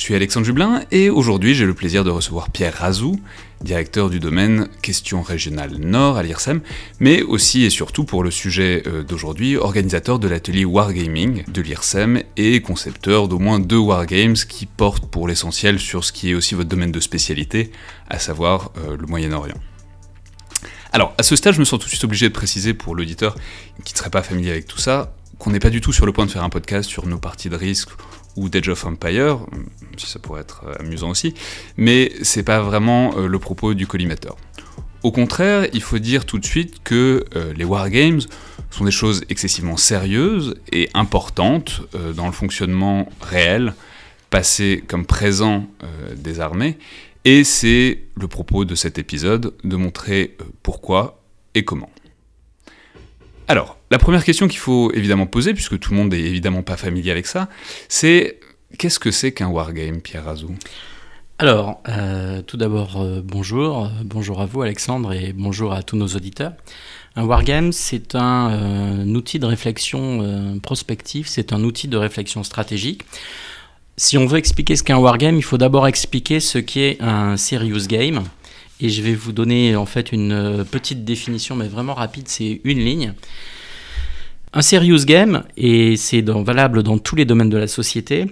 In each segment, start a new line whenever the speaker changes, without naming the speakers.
Je suis Alexandre Jublin et aujourd'hui j'ai le plaisir de recevoir Pierre Razou, directeur du domaine Questions régionales Nord à l'IRSEM, mais aussi et surtout pour le sujet euh, d'aujourd'hui, organisateur de l'atelier Wargaming de l'IRSEM et concepteur d'au moins deux Wargames qui portent pour l'essentiel sur ce qui est aussi votre domaine de spécialité, à savoir euh, le Moyen-Orient. Alors, à ce stade, je me sens tout de suite obligé de préciser pour l'auditeur qui ne serait pas familier avec tout ça, qu'on n'est pas du tout sur le point de faire un podcast sur nos parties de risque ou d'Age of Empire, si ça pourrait être euh, amusant aussi, mais c'est pas vraiment euh, le propos du collimateur. Au contraire, il faut dire tout de suite que euh, les wargames sont des choses excessivement sérieuses et importantes dans le fonctionnement réel, passé comme présent des armées, et c'est le propos de cet épisode de montrer pourquoi et comment. Alors, la première question qu'il faut évidemment poser, puisque tout le monde n'est évidemment pas familier avec ça, c'est qu'est-ce que c'est qu'un wargame, Pierre Razou?
Alors, euh, tout d'abord, euh, bonjour. Bonjour à vous, Alexandre, et bonjour à tous nos auditeurs. Un wargame, c'est un, euh, outil de réflexion prospective, c'est un outil de réflexion stratégique. Si on veut expliquer ce qu'est un wargame, il faut d'abord expliquer ce qu'est un serious game. Et je vais vous donner en fait une petite définition, mais vraiment rapide, c'est une ligne. Un serious game, et c'est valable dans tous les domaines de la société,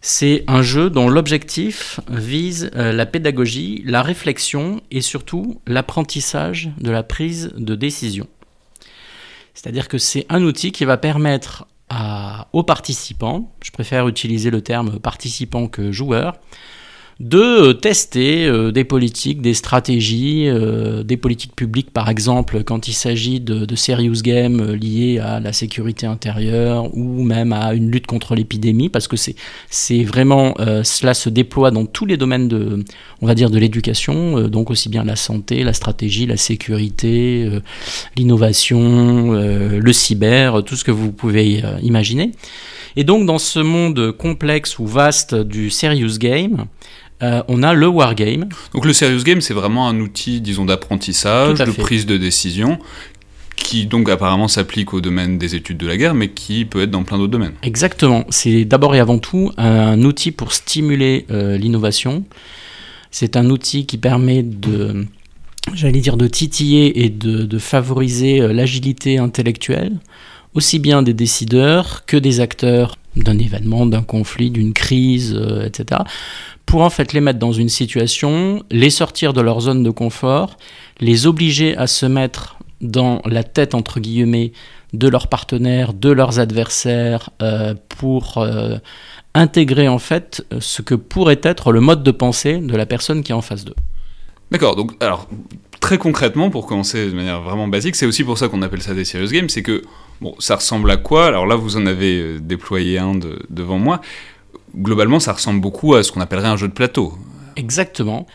c'est un jeu dont l'objectif vise euh, la pédagogie, la réflexion et surtout l'apprentissage de la prise de décision. C'est-à-dire que c'est un outil qui va permettre aux participants, je préfère utiliser le terme participant que joueur, de euh, tester euh, des politiques, des stratégies, euh, des politiques publiques par exemple quand il s'agit de, serious games liés à la sécurité intérieure ou même à une lutte contre l'épidémie parce que c'est vraiment cela se déploie dans tous les domaines de on va dire de l'éducation donc aussi bien la santé, la stratégie, la sécurité, l'innovation, le cyber, tout ce que vous pouvez imaginer. Et donc dans ce monde complexe ou vaste du serious game, euh, on a le wargame.
Donc le serious game, c'est vraiment un outil, disons, d'apprentissage, de prise de décision, qui donc apparemment s'applique au domaine des études de la guerre, mais qui peut être dans plein d'autres domaines.
Exactement. C'est d'abord et avant tout un outil pour stimuler euh, l'innovation. C'est un outil qui permet de, j'allais dire, de titiller et de, favoriser euh, l'agilité intellectuelle, aussi bien des décideurs que des acteurs d'un événement, d'un conflit, d'une crise, etc pour en fait les mettre dans une situation, les sortir de leur zone de confort, les obliger à se mettre dans la tête entre guillemets de leurs partenaires, de leurs adversaires, euh, pour euh, intégrer en fait ce que pourrait être le mode de pensée de la personne qui est en face d'eux.
D'accord, donc alors très concrètement, pour commencer de manière vraiment basique, c'est aussi pour ça qu'on appelle ça des serious games, c'est que bon, ça ressemble à quoi? Alors là, vous en avez euh, déployé un devant moi globalement, ça ressemble beaucoup à ce qu'on appellerait un jeu de plateau.
Exactement.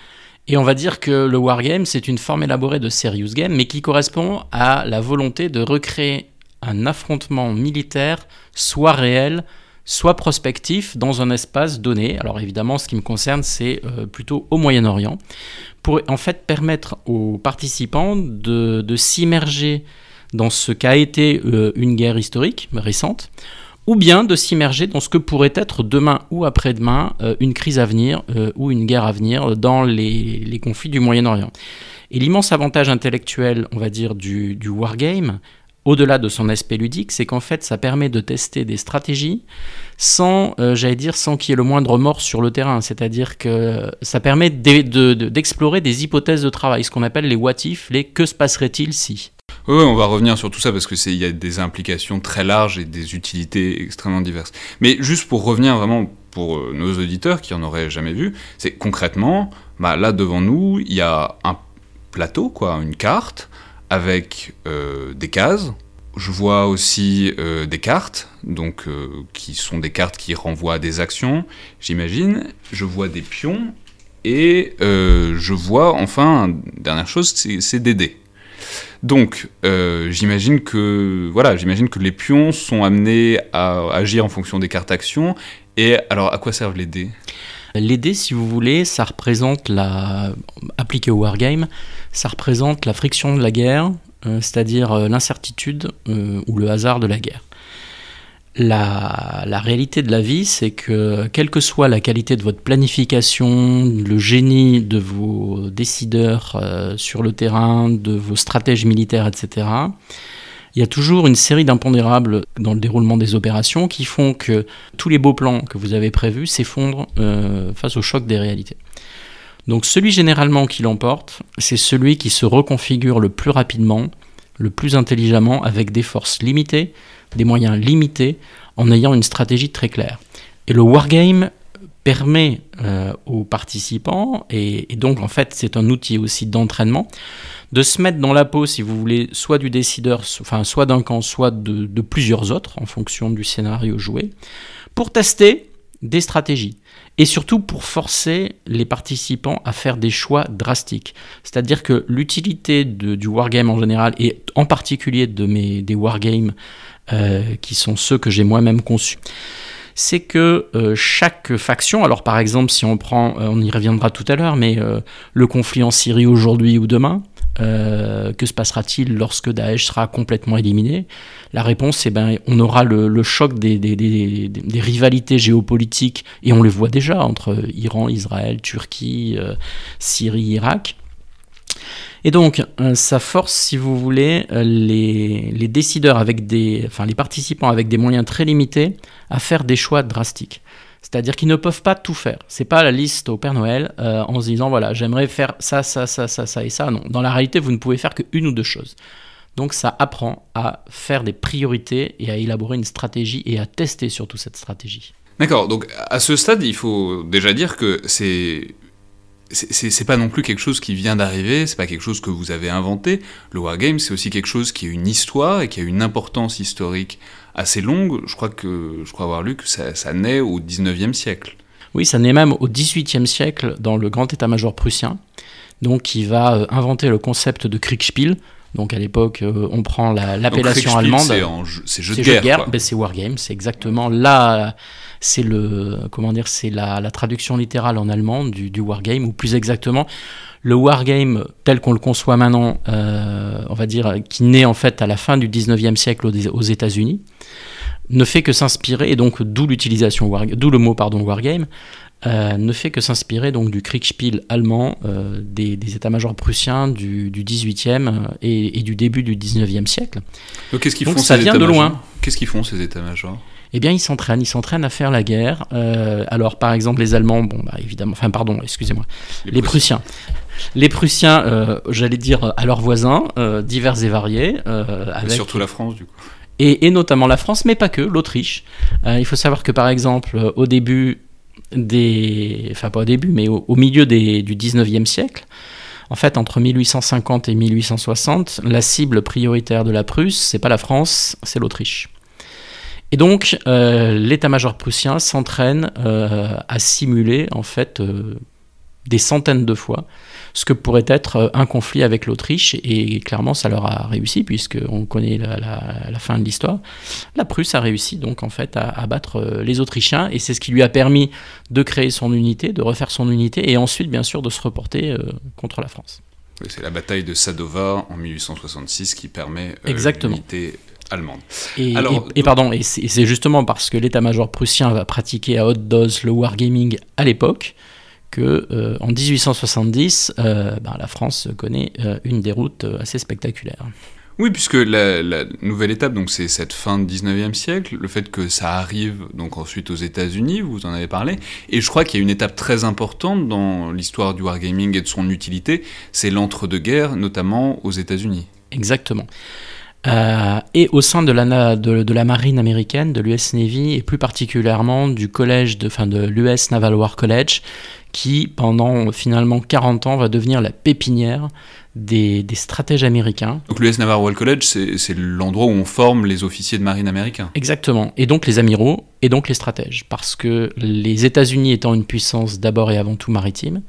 Et on va dire que le wargame, c'est une forme élaborée de serious game, mais qui correspond à la volonté de recréer un affrontement militaire, soit réel, soit prospectif, dans un espace donné. Alors évidemment, ce qui me concerne, c'est euh, plutôt au Moyen-Orient, pour en fait permettre aux participants de, s'immerger dans ce qu'a été euh, une guerre historique récente, ou bien de s'immerger dans ce que pourrait être demain ou après-demain euh, une crise à venir euh, ou une guerre à venir dans les, conflits du Moyen-Orient. Et l'immense avantage intellectuel, on va dire, du, wargame, au-delà de son aspect ludique, c'est qu'en fait, ça permet de tester des stratégies sans, euh, j'allais dire, sans qu'il y ait le moindre mort sur le terrain. C'est-à-dire que ça permet d'explorer des hypothèses de travail, ce qu'on appelle les what if, les que se passerait-il si.
Oui, on va revenir sur tout ça parce qu'il y a des implications très larges et des utilités extrêmement diverses. Mais juste pour revenir vraiment pour euh, nos auditeurs qui en auraient jamais vu, c'est concrètement, bah, là devant nous, il y a un plateau, quoi, une carte avec euh, des cases. Je vois aussi euh, des cartes, donc qui sont des cartes qui renvoient à des actions, j'imagine. Je vois des pions et je vois enfin, dernière chose, c'est des dés. Donc, euh, j'imagine que voilà, j'imagine que les pions sont amenés à agir en fonction des cartes actions. Et alors, à quoi servent les dés?
Les dés, si vous voulez, ça représente la. appliqué au wargame, ça représente la friction de la guerre, euh, c'est-à-dire euh, l'incertitude ou le hasard de la guerre. La, réalité de la vie, c'est que quelle que soit la qualité de votre planification, le génie de vos décideurs sur le terrain, de vos stratèges militaires, etc., il y a toujours une série d'impondérables dans le déroulement des opérations qui font que tous les beaux plans que vous avez prévus s'effondrent euh, face au choc des réalités. Donc celui généralement qui l'emporte, c'est celui qui se reconfigure le plus rapidement, le plus intelligemment, avec des forces limitées, des moyens limités, en ayant une stratégie très claire. Et le wargame permet euh, aux participants, et, donc en fait c'est un outil aussi d'entraînement, de se mettre dans la peau, si vous voulez, soit du décideur, soit d'un camp, soit de, plusieurs autres, en fonction du scénario joué, pour tester des stratégies. Et surtout pour forcer les participants à faire des choix drastiques. C'est-à-dire que l'utilité du wargame en général, et en particulier des wargames euh, qui sont ceux que j'ai moi-même conçus, c'est que euh, chaque faction, alors par exemple si on prend, euh, on y reviendra tout à l'heure, mais le conflit en Syrie aujourd'hui ou demain, que se passera-t-il lorsque Daesh sera complètement éliminé? La réponse, c'est ben, on aura le, choc des, rivalités géopolitiques, et on le voit déjà entre Iran, Israël, Turquie, Syrie, Irak. Et donc, ça force, si vous voulez, les, décideurs avec des, enfin les participants avec des moyens très limités à faire des choix drastiques. C'est-à-dire qu'ils ne peuvent pas tout faire. C'est pas la liste au Père Noël euh, en se disant voilà j'aimerais faire ça, ça, ça, ça, ça et ça. Non, dans la réalité vous ne pouvez faire qu'une ou deux choses. Donc ça apprend à faire des priorités et à élaborer une stratégie et à tester surtout cette stratégie.
D'accord. Donc à ce stade il faut déjà dire que c'est c'est pas non plus quelque chose qui vient d'arriver, c'est pas quelque chose que vous avez inventé. Le wargame, c'est aussi quelque chose qui a une histoire et qui a une importance historique assez longue. Je crois, que, je crois avoir lu que ça, naît au 19e siècle.
Oui, ça naît même au 18e siècle dans le grand état-major prussien, donc qui va euh, inventer le concept de Kriegspiel. Donc à l'époque, euh, on prend l'appellation allemande.
C'est jeu de guerre. guerre
ben, c'est wargame, c'est exactement là c'est le comment dire c'est la, traduction littérale en allemand du, du, wargame ou plus exactement le wargame tel qu'on le conçoit maintenant euh, on va dire qui naît en fait à la fin du 19e siècle aux, États-Unis ne fait que s'inspirer et donc d'où l'utilisation d'où le mot pardon wargame euh, ne fait que s'inspirer donc du Kriegspiel allemand euh, des, états-majors prussiens du, du 18e et, du début du 19e siècle.
Donc, qu'est-ce qu'ils font ça vient de loin. Qu'est-ce qu'ils font ces états-majors?
Eh bien, ils s'entraînent, ils s'entraînent à faire la guerre. Euh, alors, par exemple, les Allemands, bon, bah, évidemment, enfin, pardon, excusez-moi, les, Prussiens. Les Prussiens, euh, j'allais dire à leurs voisins, euh, divers et variés.
avec... surtout la France, du coup.
Et, notamment la France, mais pas que, l'Autriche. il faut savoir que, par exemple, au début des. Enfin, pas au début, mais au, au milieu des, du 19e siècle, en fait, entre 1850 et 1860, la cible prioritaire de la Prusse, c'est pas la France, c'est l'Autriche. Et donc, euh, l'état-major prussien s'entraîne euh, à simuler en fait euh, des centaines de fois ce que pourrait être un conflit avec l'Autriche, et clairement ça leur a réussi, puisqu'on connaît la, fin de l'histoire. La Prusse a réussi donc en fait à, battre les Autrichiens, et c'est ce qui lui a permis de créer son unité, de refaire son unité, et ensuite bien sûr de se reporter contre la France.
c'est la bataille de Sadova en 1866 qui permet l'unité allemande.
Et, Alors, et, pardon, et c'est justement parce que l'état-major prussien va pratiquer à haute dose le wargaming à l'époque que euh, en 1870, euh, ben, la France connaît euh, une déroute assez spectaculaire.
Oui, puisque la, nouvelle étape, donc c'est cette fin du 19e siècle, le fait que ça arrive donc ensuite aux États-Unis, vous en avez parlé, et je crois qu'il y a une étape très importante dans l'histoire du wargaming et de son utilité, c'est l'entre-deux-guerres, notamment aux États-Unis.
Exactement. Euh, et au sein de la, de, la marine américaine, de l'US Navy, et plus particulièrement du collège, de, enfin de l'US Naval War College, qui pendant finalement 40 ans va devenir la pépinière des, des stratèges américains.
Donc l'US Naval College, c'est l'endroit où on forme les officiers de marine américains.
Exactement, et donc les amiraux, et donc les stratèges, parce que les États-Unis étant une puissance d'abord et avant tout maritime,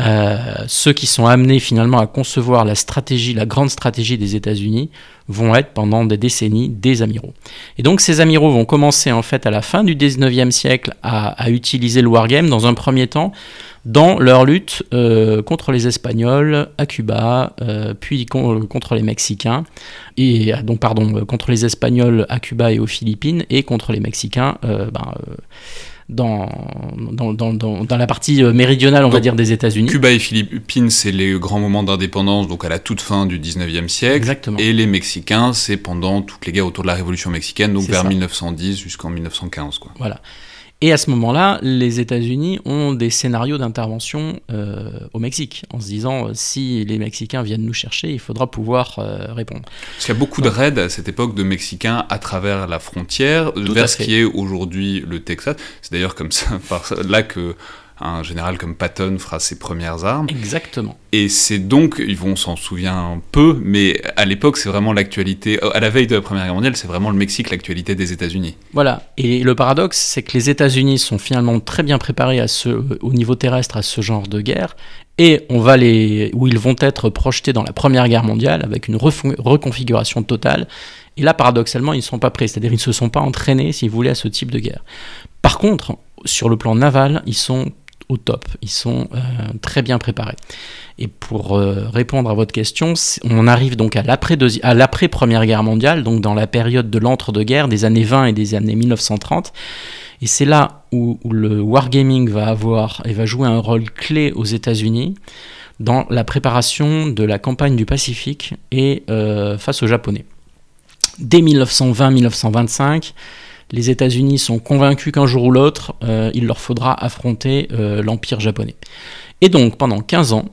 euh, ceux qui sont amenés finalement à concevoir la stratégie, la grande stratégie des États-Unis, vont être pendant des décennies des amiraux. Et donc ces amiraux vont commencer en fait à la fin du 19e siècle à, à utiliser le wargame dans un premier temps dans leur lutte euh, contre les Espagnols à Cuba, euh, puis con, contre les Mexicains, et donc pardon, contre les Espagnols à Cuba et aux Philippines, et contre les Mexicains euh, ben, dans, dans, dans, dans, la partie méridionale, on
Donc,
va dire, des États-Unis.
Cuba et Philippines, c'est les grands moments d'indépendance, donc à la toute fin du 19e siècle.
Exactement.
Et les Mexicains, c'est pendant toutes les guerres autour de la Révolution mexicaine, donc vers
ça.
1910 jusqu'en 1915. Quoi.
Voilà. Et à ce moment-là, les États-Unis ont des scénarios d'intervention euh, au Mexique, en se disant euh, si les Mexicains viennent nous chercher, il faudra pouvoir euh, répondre.
Parce qu'il y a beaucoup de raids à cette époque de Mexicains à travers la frontière vers ce qui est aujourd'hui le Texas. C'est d'ailleurs comme ça, par là que un général comme Patton fera ses premières armes.
Exactement.
Et c'est donc, ils vont s'en souvient peu, mais à l'époque, c'est vraiment l'actualité. À la veille de la Première Guerre mondiale, c'est vraiment le Mexique, l'actualité des États-Unis.
Voilà. Et le paradoxe, c'est que les États-Unis sont finalement très bien préparés à ce, au niveau terrestre à ce genre de guerre, et on va les, où ils vont être projetés dans la Première Guerre mondiale avec une reconfiguration totale. Et là, paradoxalement, ils ne sont pas prêts, c'est-à-dire ils ne se sont pas entraînés, si vous voulez, à ce type de guerre. Par contre, sur le plan naval, ils sont au top, ils sont euh, très bien préparés. Et pour euh, répondre à votre question, on arrive donc à l'après deuxi- à l'après Première Guerre mondiale, donc dans la période de l'entre-deux-guerres, des années 20 et des années 1930. Et c'est là où, où le wargaming va avoir et va jouer un rôle clé aux États-Unis dans la préparation de la campagne du Pacifique et euh, face aux Japonais. Dès 1920-1925, les États-Unis sont convaincus qu'un jour ou l'autre, euh, il leur faudra affronter euh, l'Empire japonais. Et donc, pendant 15 ans,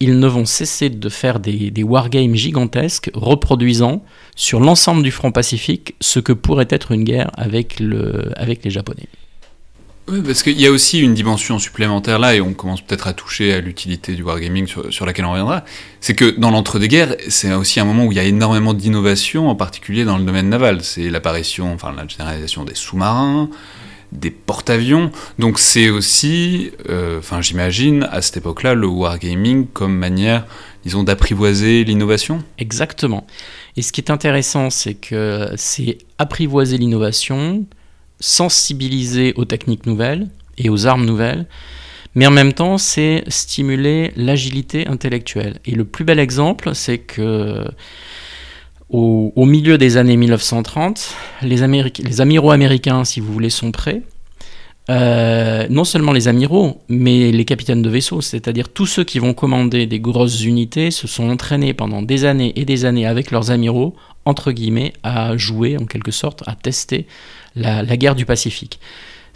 ils ne vont cesser de faire des, wargames gigantesques, reproduisant sur l'ensemble du front pacifique ce que pourrait être une guerre avec les Japonais.
Oui, parce qu'il y a aussi une dimension supplémentaire là, et on commence peut-être à toucher à l'utilité du wargaming sur, sur laquelle on reviendra. C'est que dans l'entre-deux-guerres, c'est aussi un moment où il y a énormément d'innovations, en particulier dans le domaine naval. C'est l'apparition, enfin la généralisation des sous-marins, des porte-avions. Donc c'est aussi, euh, enfin j'imagine, à cette époque-là, le wargaming comme manière, disons, d'apprivoiser l'innovation.
Exactement. Et ce qui est intéressant, c'est que c'est apprivoiser l'innovation, sensibiliser aux techniques nouvelles et aux armes nouvelles, mais en même temps, c'est stimuler l'agilité intellectuelle. Et le plus bel exemple, c'est que au, milieu des années 1930, les, Améri- les amiraux américains, si vous voulez, sont prêts. Euh, non seulement les amiraux, mais les capitaines de vaisseaux, c'est-à-dire tous ceux qui vont commander des grosses unités, se sont entraînés pendant des années et des années avec leurs amiraux, entre guillemets, à jouer en quelque sorte, à tester la, la guerre du Pacifique.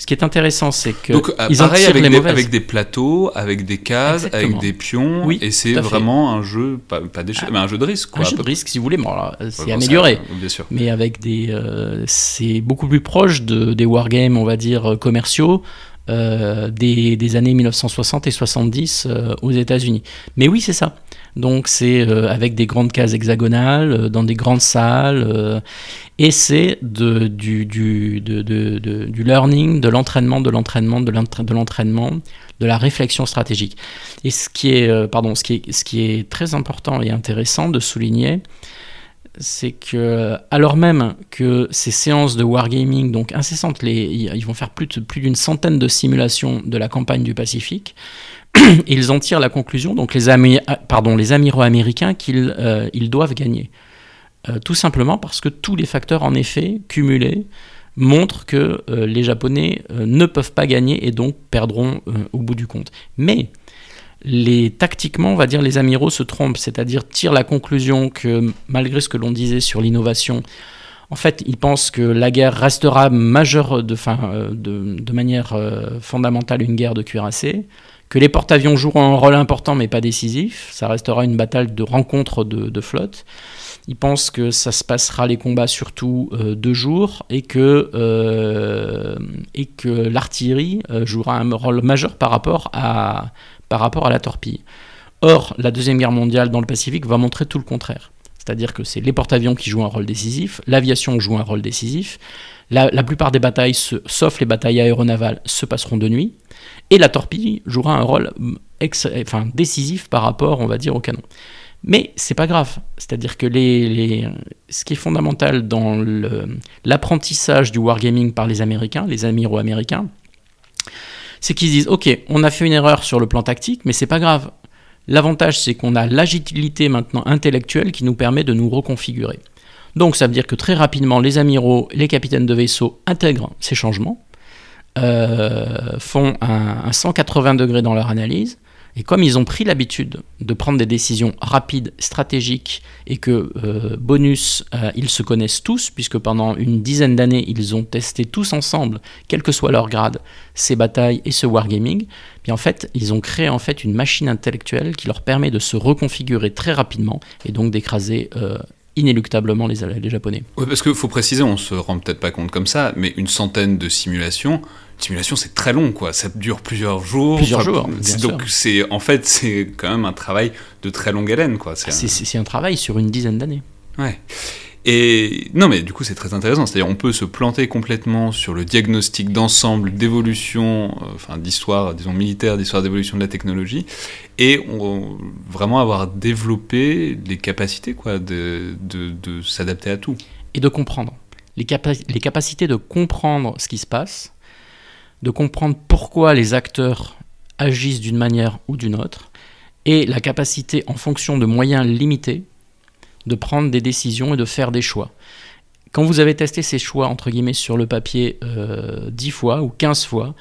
Ce qui est intéressant, c'est que
Donc euh,
ils en
pareil
tirent
avec
les
des,
mauvaises.
avec des plateaux, avec des cases,
Exactement.
avec des pions,
Oui,
et c'est vraiment un jeu, pas, pas d'échec,
Ah,
mais un jeu de risque. Quoi,
un jeu de risque, si vous voulez, bon,
près.
c'est
Ouais,
amélioré.
bien sûr.
mais avec des euh, c'est beaucoup plus proche de, des wargames on va dire euh, commerciaux euh, des, des années 1960 et 70 euh, aux États-Unis mais oui c'est ça donc c'est euh, avec des grandes cases hexagonales euh, dans des grandes salles euh, et c'est du, learning de l'entraînement de l'entraînement de l'entra- de l'entraînement de la réflexion stratégique. Et ce qui est pardon ce qui est, très important et intéressant de souligner c'est que, alors même que ces séances de wargaming, donc incessantes, ils vont faire plus, d'une centaine de simulations de la campagne du Pacifique, ils en tirent la conclusion, donc les, ah, amiraux américains, qu'ils euh, doivent gagner. Euh, tout simplement parce que tous les facteurs, en effet, cumulés, montrent que euh, les Japonais ne peuvent pas gagner et donc perdront au bout du compte. Mais les, tactiquement, on va dire, les amiraux se trompent, c'est-à-dire tirent la conclusion que malgré ce que l'on disait sur l'innovation, en fait, ils pensent que la guerre restera majeure de, manière fondamentale une guerre de cuirassés, que les porte-avions joueront un rôle important mais pas décisif, ça restera une bataille de rencontre de, de flotte. Ils pensent que ça se passera les combats surtout euh, deux jours et que, euh, l'artillerie euh, jouera un rôle majeur par rapport à, par rapport à la torpille. Or, la Deuxième Guerre mondiale dans le Pacifique va montrer tout le contraire. C'est-à-dire que c'est les porte-avions qui jouent un rôle décisif, l'aviation joue un rôle décisif, la, plupart des batailles, sauf les batailles aéronavales, se passeront de nuit, et la torpille jouera un rôle mm, décisif par rapport, on va dire, au canon. Mais c'est pas grave. C'est-à-dire que les, ce qui est fondamental dans l'apprentissage du wargaming par les Américains, les amiraux américains, c'est qu'ils disent Ok, on a fait une erreur sur le plan tactique, mais c'est pas grave. L'avantage, c'est qu'on a l'agilité maintenant intellectuelle qui nous permet de nous reconfigurer. Donc ça veut dire que très rapidement, les amiraux, les capitaines de vaisseau intègrent ces changements, euh, font un, 180 degrés dans leur analyse, et comme ils ont pris l'habitude de prendre des décisions rapides, stratégiques, et que, euh, bonus, euh, ils se connaissent tous, puisque pendant une dizaine d'années, ils ont testé tous ensemble, quel que soit leur grade, ces batailles et ce wargaming, puis en fait, ils ont créé en fait une machine intellectuelle qui leur permet de se reconfigurer très rapidement, et donc d'écraser inéluctablement les, Japonais.
Oui, parce qu'il faut préciser, on se rend peut-être pas compte comme ça, mais une centaine de simulations, simulation, c'est très long, quoi. Ça dure plusieurs jours.
Plusieurs jours.
donc c'est en fait c'est quand même un travail de très longue haleine, quoi.
C'est un... travail sur une dizaine d'années.
Ouais. Et non, mais du coup, c'est très intéressant. C'est-à-dire, on peut se planter complètement sur le diagnostic d'ensemble, d'évolution, euh, enfin, d'histoire, disons militaire, d'histoire d'évolution de la technologie, et on, vraiment avoir développé les capacités, quoi, de, de, de s'adapter à tout.
Et de comprendre. Les, les capacités de comprendre ce qui se passe, de comprendre pourquoi les acteurs agissent d'une manière ou d'une autre, et la capacité, en fonction de moyens limités, de prendre des décisions et de faire des choix. Quand vous avez testé ces choix, entre guillemets, sur le papier euh, 10 fois ou 15 fois,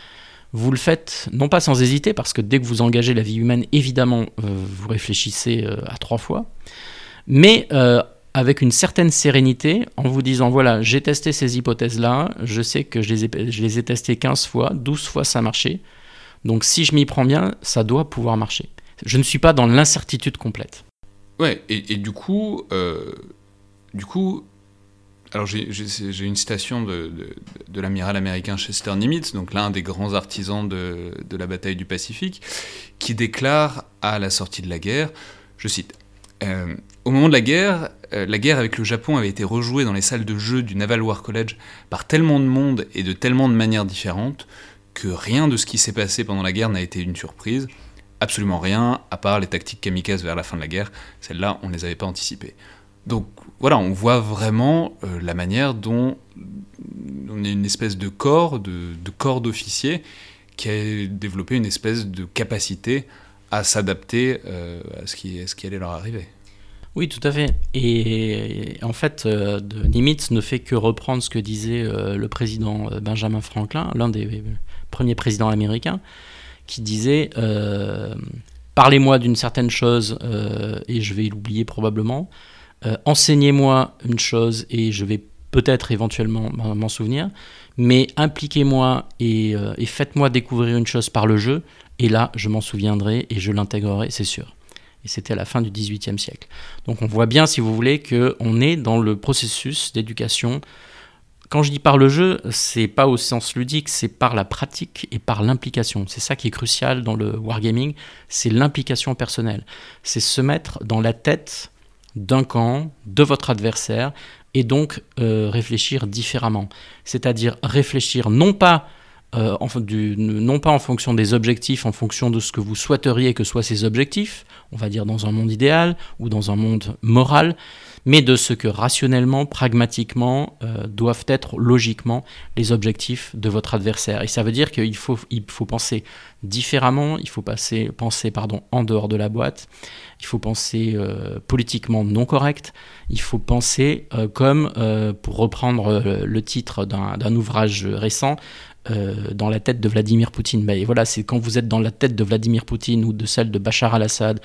vous le faites non pas sans hésiter, parce que dès que vous engagez la vie humaine, évidemment, euh, vous réfléchissez euh, à trois fois, mais euh, avec une certaine sérénité en vous disant voilà, j'ai testé ces hypothèses-là, je sais que je les, ai, je les ai testées 15 fois, 12 fois ça a marché. Donc si je m'y prends bien, ça doit pouvoir marcher. Je ne suis pas dans l'incertitude complète.
Ouais, et, du coup, euh, du coup, alors j'ai une citation de, l'amiral américain Chester Nimitz, donc l'un des grands artisans de, de, la bataille du Pacifique, qui déclare à la sortie de la guerre, je cite, euh, au moment de la guerre, euh, la guerre avec le Japon avait été rejouée dans les salles de jeu du Naval War College par tellement de monde et de tellement de manières différentes que rien de ce qui s'est passé pendant la guerre n'a été une surprise. Absolument rien, à part les tactiques kamikazes vers la fin de la guerre. Celles-là, on ne les avait pas anticipées. Donc voilà, on voit vraiment euh, la manière dont on est une espèce de corps, de, corps d'officiers, qui a développé une espèce de capacité à s'adapter euh, à, ce qui, à ce qui allait leur arriver.
Oui, tout à fait. Et en fait, euh, Nimitz ne fait que reprendre ce que disait euh, le président euh, Benjamin Franklin, l'un des premiers présidents américains, qui disait Parlez-moi d'une certaine chose et je vais l'oublier probablement. Enseignez-moi une chose et je vais peut-être éventuellement m'en souvenir. Mais impliquez-moi et faites-moi découvrir une chose par le jeu. Et là, je m'en souviendrai et je l'intégrerai, c'est sûr et c'était à la fin du XVIIIe siècle. Donc on voit bien, si vous voulez, qu'on est dans le processus d'éducation. Quand je dis par le jeu, c'est pas au sens ludique, c'est par la pratique et par l'implication. C'est ça qui est crucial dans le wargaming, c'est l'implication personnelle. C'est se mettre dans la tête d'un camp, de votre adversaire, et donc euh, réfléchir différemment. C'est-à-dire réfléchir non pas euh, non pas en fonction des objectifs, en fonction de ce que vous souhaiteriez que soient ces objectifs, on va dire dans un monde idéal ou dans un monde moral, mais de ce que rationnellement, pragmatiquement, euh, doivent être logiquement les objectifs de votre adversaire. Et ça veut dire qu'il faut, il faut penser différemment, il faut passer, penser pardon, en dehors de la boîte, il faut penser euh, politiquement non correct, il faut penser comme, pour reprendre le titre d'un ouvrage récent, euh, dans la tête de Vladimir Poutine. Ben, voilà, c'est quand vous êtes dans la tête de Vladimir Poutine ou de celle de Bachar al-Assad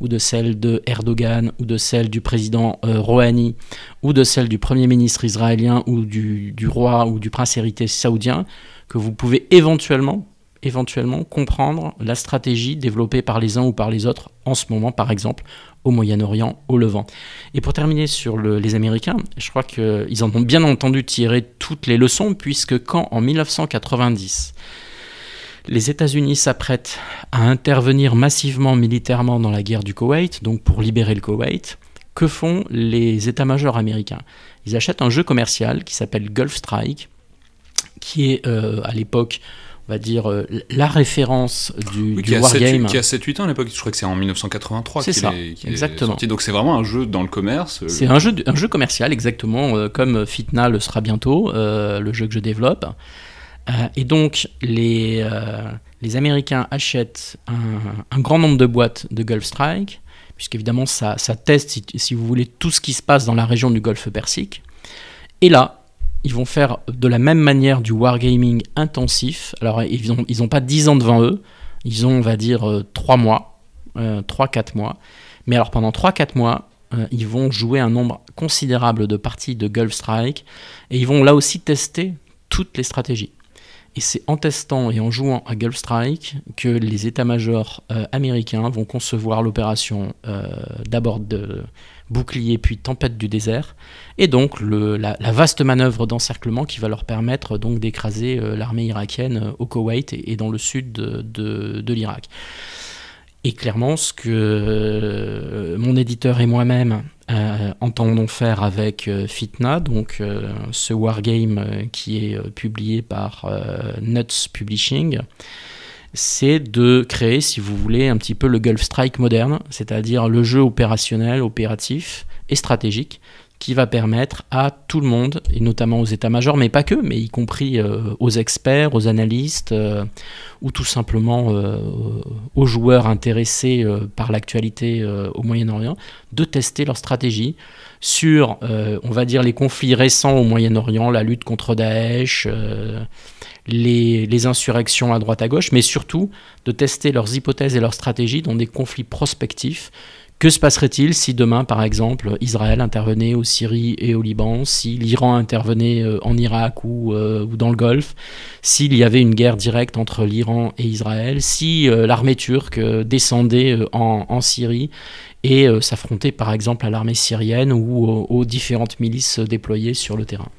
ou de celle de Erdogan ou de celle du président euh, Rouhani ou de celle du premier ministre israélien ou du, du roi ou du prince héritier saoudien que vous pouvez éventuellement éventuellement comprendre la stratégie développée par les uns ou par les autres en ce moment, par exemple, au Moyen-Orient, au Levant. Et pour terminer sur les Américains, je crois qu'ils en ont bien entendu tirer toutes les leçons, puisque quand en 1990, Les États-Unis s'apprêtent à intervenir massivement militairement dans la guerre du Koweït, donc pour libérer le Koweït. Que font les états-majors américains? Ils achètent un jeu commercial qui s'appelle Gulf Strike, qui est euh, à l'époque on va dire, euh, la référence du,
qui
wargame.
Qui a 7-8 ans à l'époque, je crois que c'est en 1983
qu'il
est,
qu exactement.
sorti. Donc c'est vraiment un jeu dans le commerce.
Euh, c'est un jeu, un jeu commercial, exactement, euh, comme Fitna le sera bientôt, euh, le jeu que je développe. Et donc les, les Américains achètent un, un, grand nombre de boîtes de Gulf Strike, puisqu'évidemment ça, ça teste, si, si vous voulez, tout ce qui se passe dans la région du Golfe Persique. Et là, ils vont faire de la même manière du wargaming intensif. Alors, ils n'ont ils pas 10 ans devant eux, ils ont, on va dire, euh, 3 mois, euh, 3-4 mois. Mais alors, pendant 3-4 mois, euh, ils vont jouer un nombre considérable de parties de Gulf Strike et ils vont là aussi tester toutes les stratégies. Et c'est en testant et en jouant à Gulf Strike que les états-majors euh, américains vont concevoir l'opération euh, d'abord de bouclier puis tempête du désert, et donc la, vaste manœuvre d'encerclement qui va leur permettre donc d'écraser euh, l'armée irakienne euh, au Koweït et, dans le sud de, l'Irak. Et clairement, ce que euh, mon éditeur et moi-même entendons faire avec Fitna, donc ce wargame qui est publié par Nuts Publishing, c'est de créer, si vous voulez, un petit peu le Gulf Strike moderne, c'est-à-dire le jeu opérationnel, opératif et stratégique qui va permettre à tout le monde, et notamment aux états-majors, mais pas que, mais y compris euh, aux experts, aux analystes, euh, ou tout simplement euh, aux joueurs intéressés par l'actualité au Moyen-Orient, de tester leur stratégie sur, on va dire, les conflits récents au Moyen-Orient, la lutte contre Daesh, les, insurrections à droite à gauche, mais surtout de tester leurs hypothèses et leurs stratégies dans des conflits prospectifs que se passerait-il si demain, par exemple, Israël intervenait au Syrie et au Liban, si l'Iran intervenait euh, en Irak ou, euh, ou, dans le Golfe, s'il y avait une guerre directe entre l'Iran et Israël, si euh, l'armée turque descendait en, Syrie et s'affrontait par exemple à l'armée syrienne ou aux différentes milices déployées sur le terrain?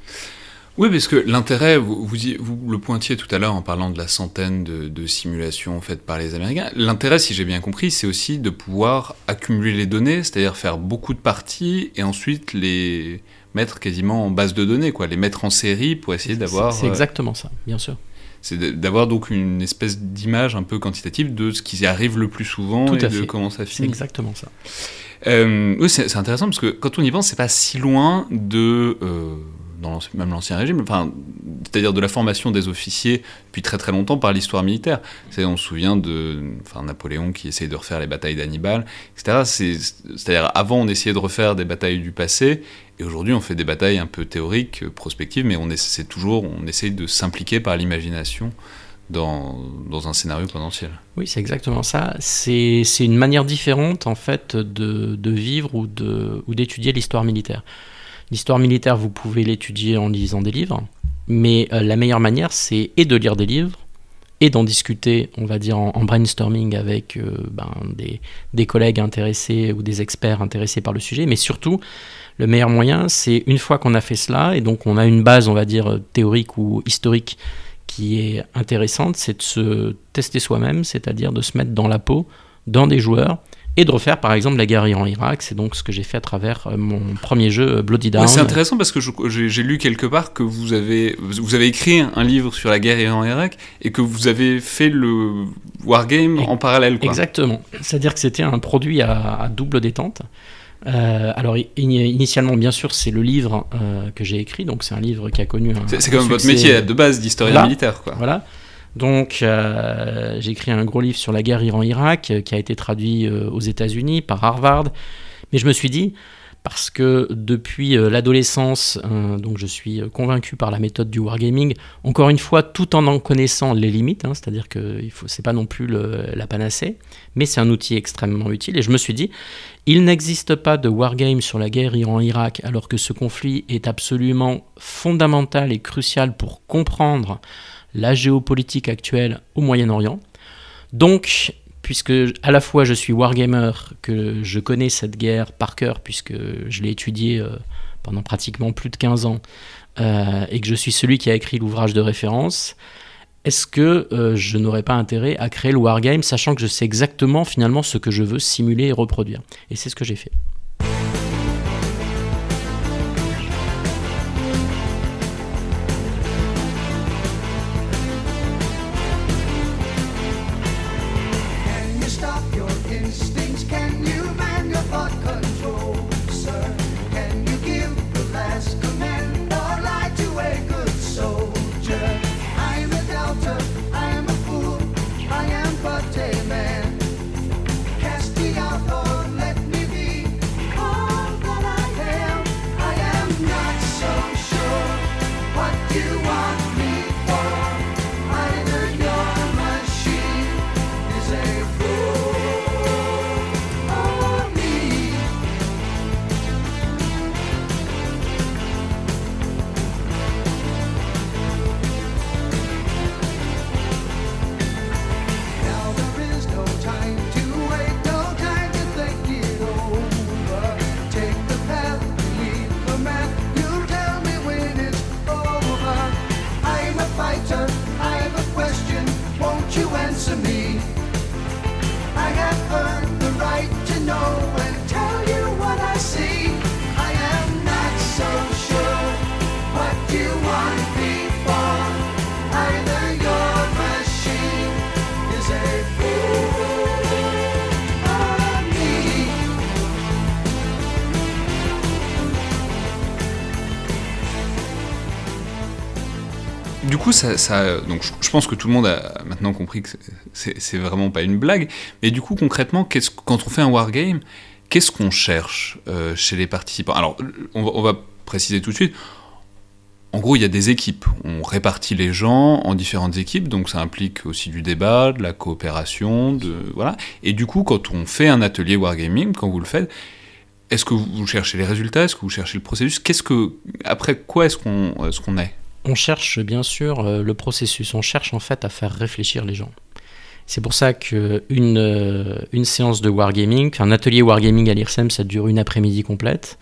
Oui, parce que l'intérêt, vous, vous, vous, le pointiez tout à l'heure en parlant de la centaine de, de simulations faites par les Américains. L'intérêt, si j'ai bien compris, c'est aussi de pouvoir accumuler les données, c'est-à-dire faire beaucoup de parties et ensuite les mettre quasiment en base de données, quoi, les mettre en série pour essayer d'avoir.
C'est exactement ça, bien sûr.
C'est d'avoir donc une espèce d'image un peu quantitative de ce qui arrive le plus souvent
tout
et de
fait.
comment ça finit.
C'est exactement ça.
Euh, oui, c'est intéressant parce que quand on y pense, c'est pas si loin de. Euh, dans même l'ancien régime, enfin, c'est-à-dire de la formation des officiers depuis très très longtemps par l'histoire militaire. On se souvient de Napoléon qui essayait de refaire les batailles d'Hannibal, etc. C'est-à-dire avant on essayait de refaire des batailles du passé, et aujourd'hui on fait des batailles un peu théoriques, prospectives, mais on essaie toujours, on essaye de s'impliquer par l'imagination dans, un scénario potentiel.
Oui, c'est exactement ça. C'est une manière différente en fait de, vivre ou d'étudier l'histoire militaire. L'histoire militaire, vous pouvez l'étudier en lisant des livres, mais euh, la meilleure manière, c'est et de lire des livres, et d'en discuter, on va dire, en, brainstorming avec euh, ben, des, collègues intéressés ou des experts intéressés par le sujet, mais surtout, le meilleur moyen, c'est une fois qu'on a fait cela, et donc on a une base, on va dire, théorique ou historique qui est intéressante, c'est de se tester soi-même, c'est-à-dire de se mettre dans la peau d'un des joueurs, et de refaire par exemple la guerre en Irak. C'est donc ce que j'ai fait à travers euh, mon premier jeu Bloody Down.
Ouais, c'est intéressant parce que j'ai lu quelque part que vous avez, vous avez écrit un livre sur la guerre en Irak et que vous avez fait le wargame en parallèle. Quoi.
Exactement. C'est-à-dire que c'était un produit à, à double détente. Euh, alors in initialement, bien sûr, c'est le livre euh, que j'ai écrit, donc c'est un livre qui a connu un.
C'est comme votre métier de base d'historien
voilà.
militaire, quoi.
Voilà. Donc, euh, j'ai écrit un gros livre sur la guerre Iran-Irak euh, qui a été traduit euh, aux États-Unis par Harvard. Mais je me suis dit, parce que depuis l'adolescence, donc je suis convaincu par la méthode du wargaming, encore une fois, tout en en connaissant les limites, hein, c'est-à-dire que ce n'est pas non plus la panacée, mais c'est un outil extrêmement utile. Et je me suis dit, il n'existe pas de wargame sur la guerre Iran-Irak alors que ce conflit est absolument fondamental et crucial pour comprendre la géopolitique actuelle au Moyen-Orient. Donc, puisque à la fois je suis wargamer, que je connais cette guerre par cœur, puisque je l'ai étudiée euh, pendant pratiquement plus de 15 ans, euh, et que je suis celui qui a écrit l'ouvrage de référence, est-ce que je n'aurais pas intérêt à créer le wargame, sachant que je sais exactement finalement ce que je veux simuler et reproduire? Et c'est ce que j'ai fait.
Donc je, pense que tout le monde a maintenant compris que c'est vraiment pas une blague. Mais du coup, concrètement, quand on fait un wargame, qu'est-ce qu'on cherche euh, chez les participants? Alors, on va, préciser tout de suite. En gros, il y a des équipes. On répartit les gens en différentes équipes, donc ça implique aussi du débat, de la coopération, de voilà. Et du coup, quand on fait un atelier wargaming, quand vous le faites, est-ce que vous cherchez les résultats? Est-ce que vous cherchez le processus? Qu'est-ce que après quoi est-ce qu'on est, qu'on est?
On cherche bien sûr euh, le processus, on cherche en fait à faire réfléchir les gens. C'est pour ça qu'une euh, une séance de wargaming, un atelier wargaming à l'IRSEM, ça dure une après-midi complète.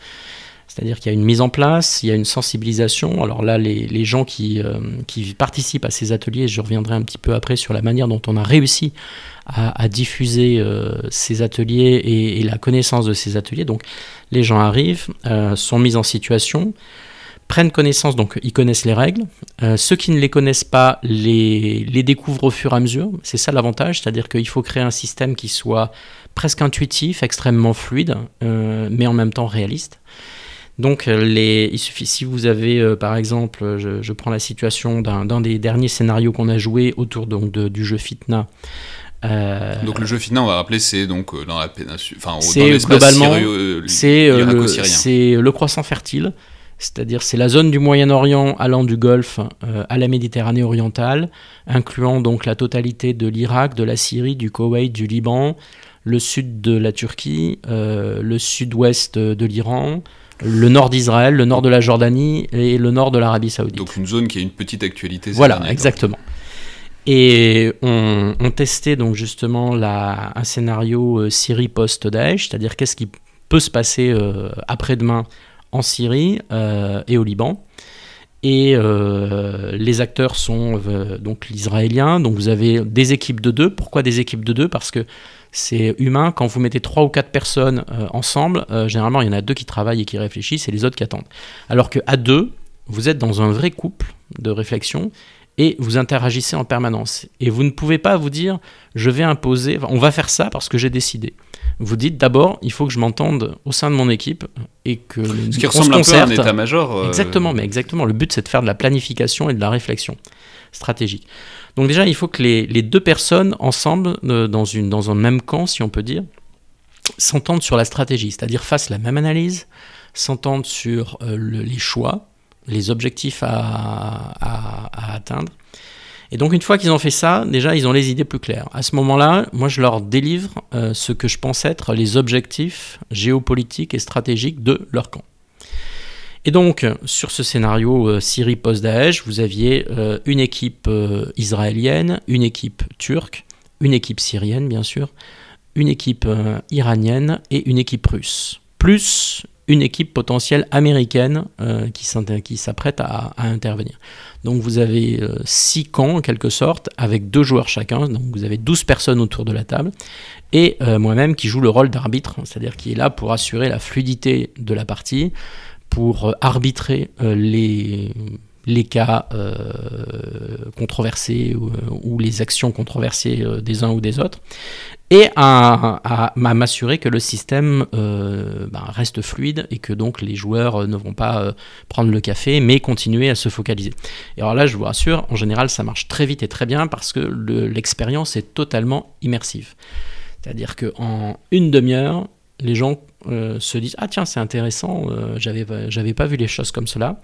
C'est-à-dire qu'il y a une mise en place, il y a une sensibilisation. Alors là, les, gens qui, euh, qui, participent à ces ateliers, je reviendrai un petit peu après sur la manière dont on a réussi à, diffuser ces ateliers et, la connaissance de ces ateliers. Donc les gens arrivent, sont mis en situation, prennent connaissance, donc ils connaissent les règles. Euh, ceux qui ne les connaissent pas les, les découvrent au fur et à mesure. C'est ça l'avantage, c'est-à-dire qu'il faut créer un système qui soit presque intuitif, extrêmement fluide, euh, mais en même temps réaliste. Donc euh, les, il suffit, si vous avez par exemple, je, prends la situation d'un des derniers scénarios qu'on a joué autour donc, du jeu Fitna.
donc le jeu Fitna, on va rappeler, c'est donc dans la péninsule, enfin
dans globalement, c'est le, le croissant fertile c'est-à-dire c'est la zone du Moyen-Orient allant du Golfe euh, à la Méditerranée orientale, incluant donc la totalité de l'Irak, de la Syrie, du Koweït, du Liban, le sud de la Turquie, euh, le sud-ouest de l'Iran, le nord d'Israël, le nord de la Jordanie et le nord de l'Arabie Saoudite.
Donc une zone qui a une petite actualité.
Voilà, exactement. Et on, testait donc justement la, un scénario euh, Syrie post-Daesh, c'est-à-dire qu'est-ce qui peut se passer après-demain en Syrie euh, et au Liban. Et euh, les acteurs sont euh, donc l'israélien. Donc vous avez des équipes de deux. Pourquoi des équipes de deux? Parce que c'est humain. Quand vous mettez trois ou quatre personnes ensemble, généralement il y en a deux qui travaillent et qui réfléchissent et les autres qui attendent. Alors qu'à deux, vous êtes dans un vrai couple de réflexion et vous interagissez en permanence. Et vous ne pouvez pas vous dire, je vais imposer, on va faire ça parce que j'ai décidé. Vous dites d'abord, il faut que je m'entende au sein de mon équipe et que
ce qui ressemble un peu à un état-major.
Euh, exactement, mais exactement. Le but c'est de faire de la planification et de la réflexion stratégique. Donc déjà, il faut que les, deux personnes ensemble, euh, dans, une, dans un même camp, si on peut dire, s'entendent sur la stratégie, c'est-à-dire fassent la même analyse, s'entendent sur euh, les choix, les objectifs à, atteindre. Et donc une fois qu'ils ont fait ça, déjà ils ont les idées plus claires. À ce moment-là, moi je leur délivre euh, ce que je pense être les objectifs géopolitiques et stratégiques de leur camp. Et donc sur ce scénario euh, Syrie post-Daesh, vous aviez euh, une équipe israélienne, une équipe turque, une équipe syrienne bien sûr, une équipe iranienne et une équipe russe, plus une équipe potentielle américaine euh, qui s'apprête à, intervenir. Donc vous avez euh, six camps en quelque sorte, avec deux joueurs chacun, donc vous avez 12 personnes autour de la table, et euh, moi-même qui joue le rôle d'arbitre, c'est-à-dire qui est là pour assurer la fluidité de la partie, pour arbitrer les les cas euh, controversés ou, les actions controversées euh, des uns ou des autres, et à, m'assurer que le système euh, ben, reste fluide et que donc les joueurs ne vont pas prendre le café, mais continuer à se focaliser. Et alors là, je vous rassure, en général, ça marche très vite et très bien parce que l'expérience est totalement immersive. C'est-à-dire qu'en une demi-heure, les gens se disent Ah, tiens, c'est intéressant, j'avais pas vu les choses comme cela.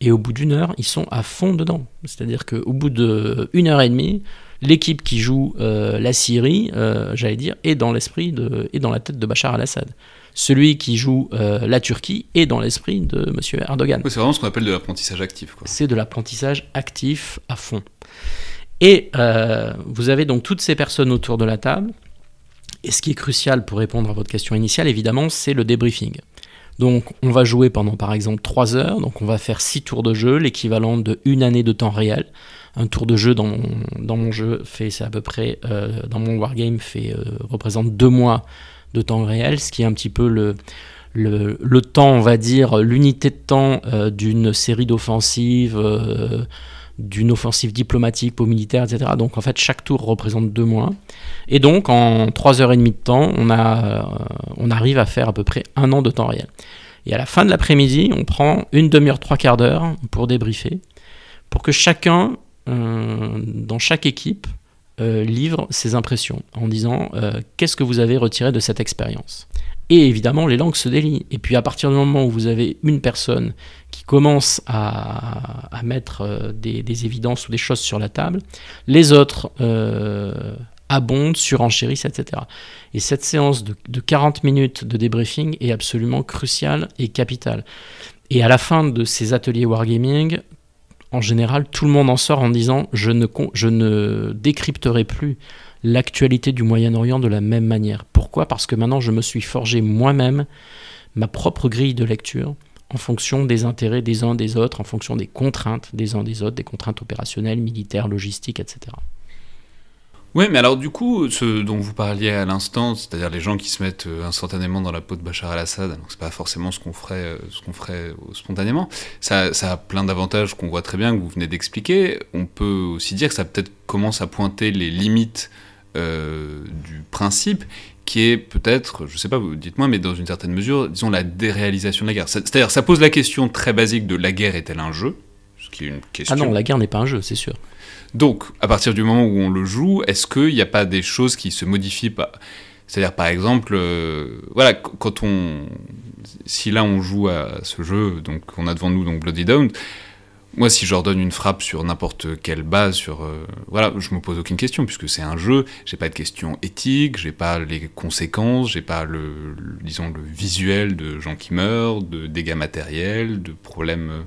Et au bout d'une heure, ils sont à fond dedans. C'est-à-dire qu'au bout d'une heure et demie, l'équipe qui joue euh, la Syrie, euh, j'allais dire, est dans l'esprit de, et dans la tête de Bachar al-Assad. Celui qui joue euh, la Turquie est dans l'esprit de M. Erdogan.
c'est vraiment ce qu'on appelle de l'apprentissage actif.
C'est de l'apprentissage actif à fond. Et vous avez donc toutes ces personnes autour de la table. Et ce qui est crucial pour répondre à votre question initiale, évidemment, c'est le débriefing. Donc on va jouer pendant par exemple 3 heures, donc on va faire 6 tours de jeu, l'équivalent de une année de temps réel. Un tour de jeu dans mon, jeu fait, c'est à peu près, euh, dans mon wargame, fait, euh, représente 2 mois de temps réel, ce qui est un petit peu le temps, on va dire, l'unité de temps euh, d'une série d'offensives d'une offensive diplomatique au militaire, etc. Donc en fait, chaque tour représente deux mois. Et donc en trois heures et demie de temps, euh, on arrive à faire à peu près un an de temps réel. Et à la fin de l'après-midi, on prend une demi-heure, trois quarts d'heure pour débriefer, pour que chacun, euh, dans chaque équipe, euh, livre ses impressions en disant qu'est-ce que vous avez retiré de cette expérience? Et évidemment, les langues se délient. Et puis à partir du moment où vous avez une personne qui commence à, mettre euh, des, évidences ou des choses sur la table, les autres euh, abondent, surenchérissent, etc. Et cette séance de, 40 minutes de débriefing est absolument cruciale et capitale. Et à la fin de ces ateliers wargaming, en général, tout le monde en sort en disant je ne, je ne décrypterai plus l'actualité du Moyen-Orient de la même manière. Pourquoi? Parce que maintenant je me suis forgé moi-même ma propre grille de lecture en fonction des intérêts des uns des autres, en fonction des contraintes des uns des autres, des contraintes opérationnelles, militaires, logistiques, etc.
Oui, mais alors du coup, ce dont vous parliez à l'instant, c'est-à-dire les gens qui se mettent euh, instantanément dans la peau de Bachar al-Assad, donc c'est pas forcément ce qu'on ferait, euh, ce qu'on ferait euh, spontanément. Ça, ça a plein d'avantages qu'on voit très bien, que vous venez d'expliquer. On peut aussi dire que ça peut-être commence à pointer les limites du principe qui est peut-être, je sais pas, dites-moi, mais dans une certaine mesure, disons la déréalisation de la guerre. C'est-à-dire, ça pose la question très basique de la guerre est-elle un jeu? Ce qui est une question.
Ah non, la guerre n'est pas un jeu, c'est sûr.
Donc, à partir du moment où on le joue, est-ce qu'il n'y a pas des choses qui se modifient pas? C'est-à-dire, par exemple, euh, voilà, quand on, si là on joue à ce jeu, donc on a devant nous donc Bloody Down, moi, si je donne une frappe sur n'importe quelle base, sur euh, voilà, je me pose aucune question puisque c'est un jeu. J'ai pas de questions éthiques, j'ai pas les conséquences, j'ai pas le, disons le visuel de gens qui meurent, de dégâts matériels, de problèmes euh,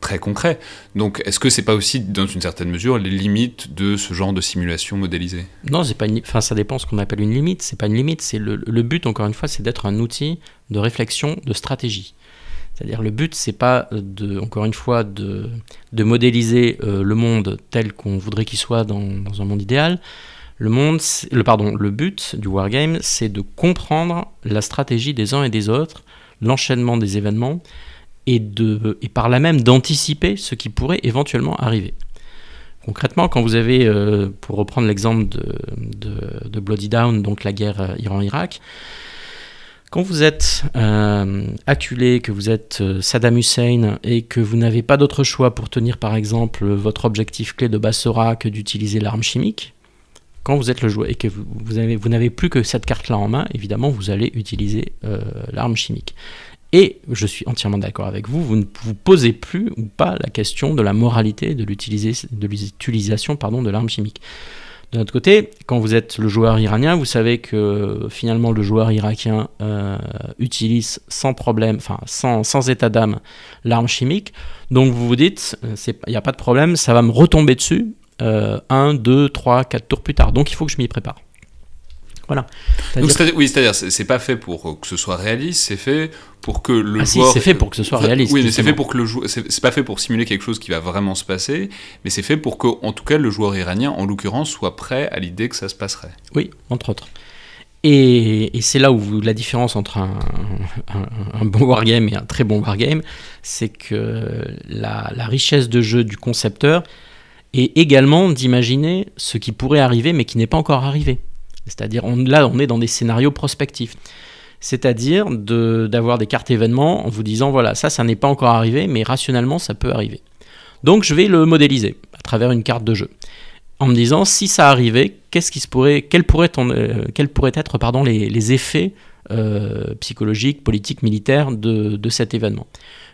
très concrets. Donc, est-ce que c'est pas aussi dans une certaine mesure les limites de ce genre de simulation modélisée?
Non, c'est pas. Une... Enfin, ça dépend ce qu'on appelle une limite. C'est pas une limite. C'est le but encore une fois, c'est d'être un outil de réflexion, de stratégie. C'est-à-dire le but, c'est pas de, encore une fois, de, modéliser euh, le monde tel qu'on voudrait qu'il soit dans, un monde idéal. Le monde, le pardon, le but du wargame, c'est de comprendre la stratégie des uns et des autres, l'enchaînement des événements, et de, et par là même d'anticiper ce qui pourrait éventuellement arriver. Concrètement, quand vous avez, euh, pour reprendre l'exemple de, de, de, Bloody Down, donc la guerre euh, Iran-Irak, quand vous êtes euh, acculé, que vous êtes euh, Saddam Hussein et que vous n'avez pas d'autre choix pour tenir par exemple votre objectif clé de Bassora que d'utiliser l'arme chimique, quand vous êtes le joueur et que vous, n'avez plus que cette carte-là en main, évidemment vous allez utiliser euh, l'arme chimique. Et je suis entièrement d'accord avec vous, vous ne vous posez plus ou pas la question de la moralité de l'utilisation de l'arme chimique. De notre côté, quand vous êtes le joueur iranien, vous savez que finalement le joueur irakien euh, utilise sans problème, enfin sans, sans état d'âme, l'arme chimique. Donc vous vous dites, il euh, n'y a pas de problème, ça va me retomber dessus euh, un, deux, trois, quatre tours plus tard. Donc il faut que je m'y prépare. Voilà.
Donc, c'est-à-dire- oui, c'est-à-dire, c'est pas fait pour que ce soit réaliste, c'est fait pour que le
Ah si,
joueur.
c'est fait pour que ce soit réaliste,
Oui, mais c'est fait pour que le joueur. C'est pas fait pour simuler quelque chose qui va vraiment se passer, mais c'est fait pour que, en tout cas, le joueur iranien, en l'occurrence, soit prêt à l'idée que ça se passerait.
Oui, entre autres. Et, et c'est là où la différence entre un, un- un bon wargame et un très bon wargame, c'est que la, la richesse de jeu du concepteur est également d'imaginer ce qui pourrait arriver mais qui n'est pas encore arrivé. C'est-à-dire, là, on est dans des scénarios prospectifs. C'est-à-dire d'avoir des cartes événements en vous disant, voilà, ça, ça n'est pas encore arrivé, mais rationnellement, ça peut arriver. Donc, je vais le modéliser à travers une carte de jeu en me disant si ça arrivait, qu'est-ce qui se pourrait, quels pourraient, en- euh, être les, effets euh, psychologiques, politiques, militaires de cet événement.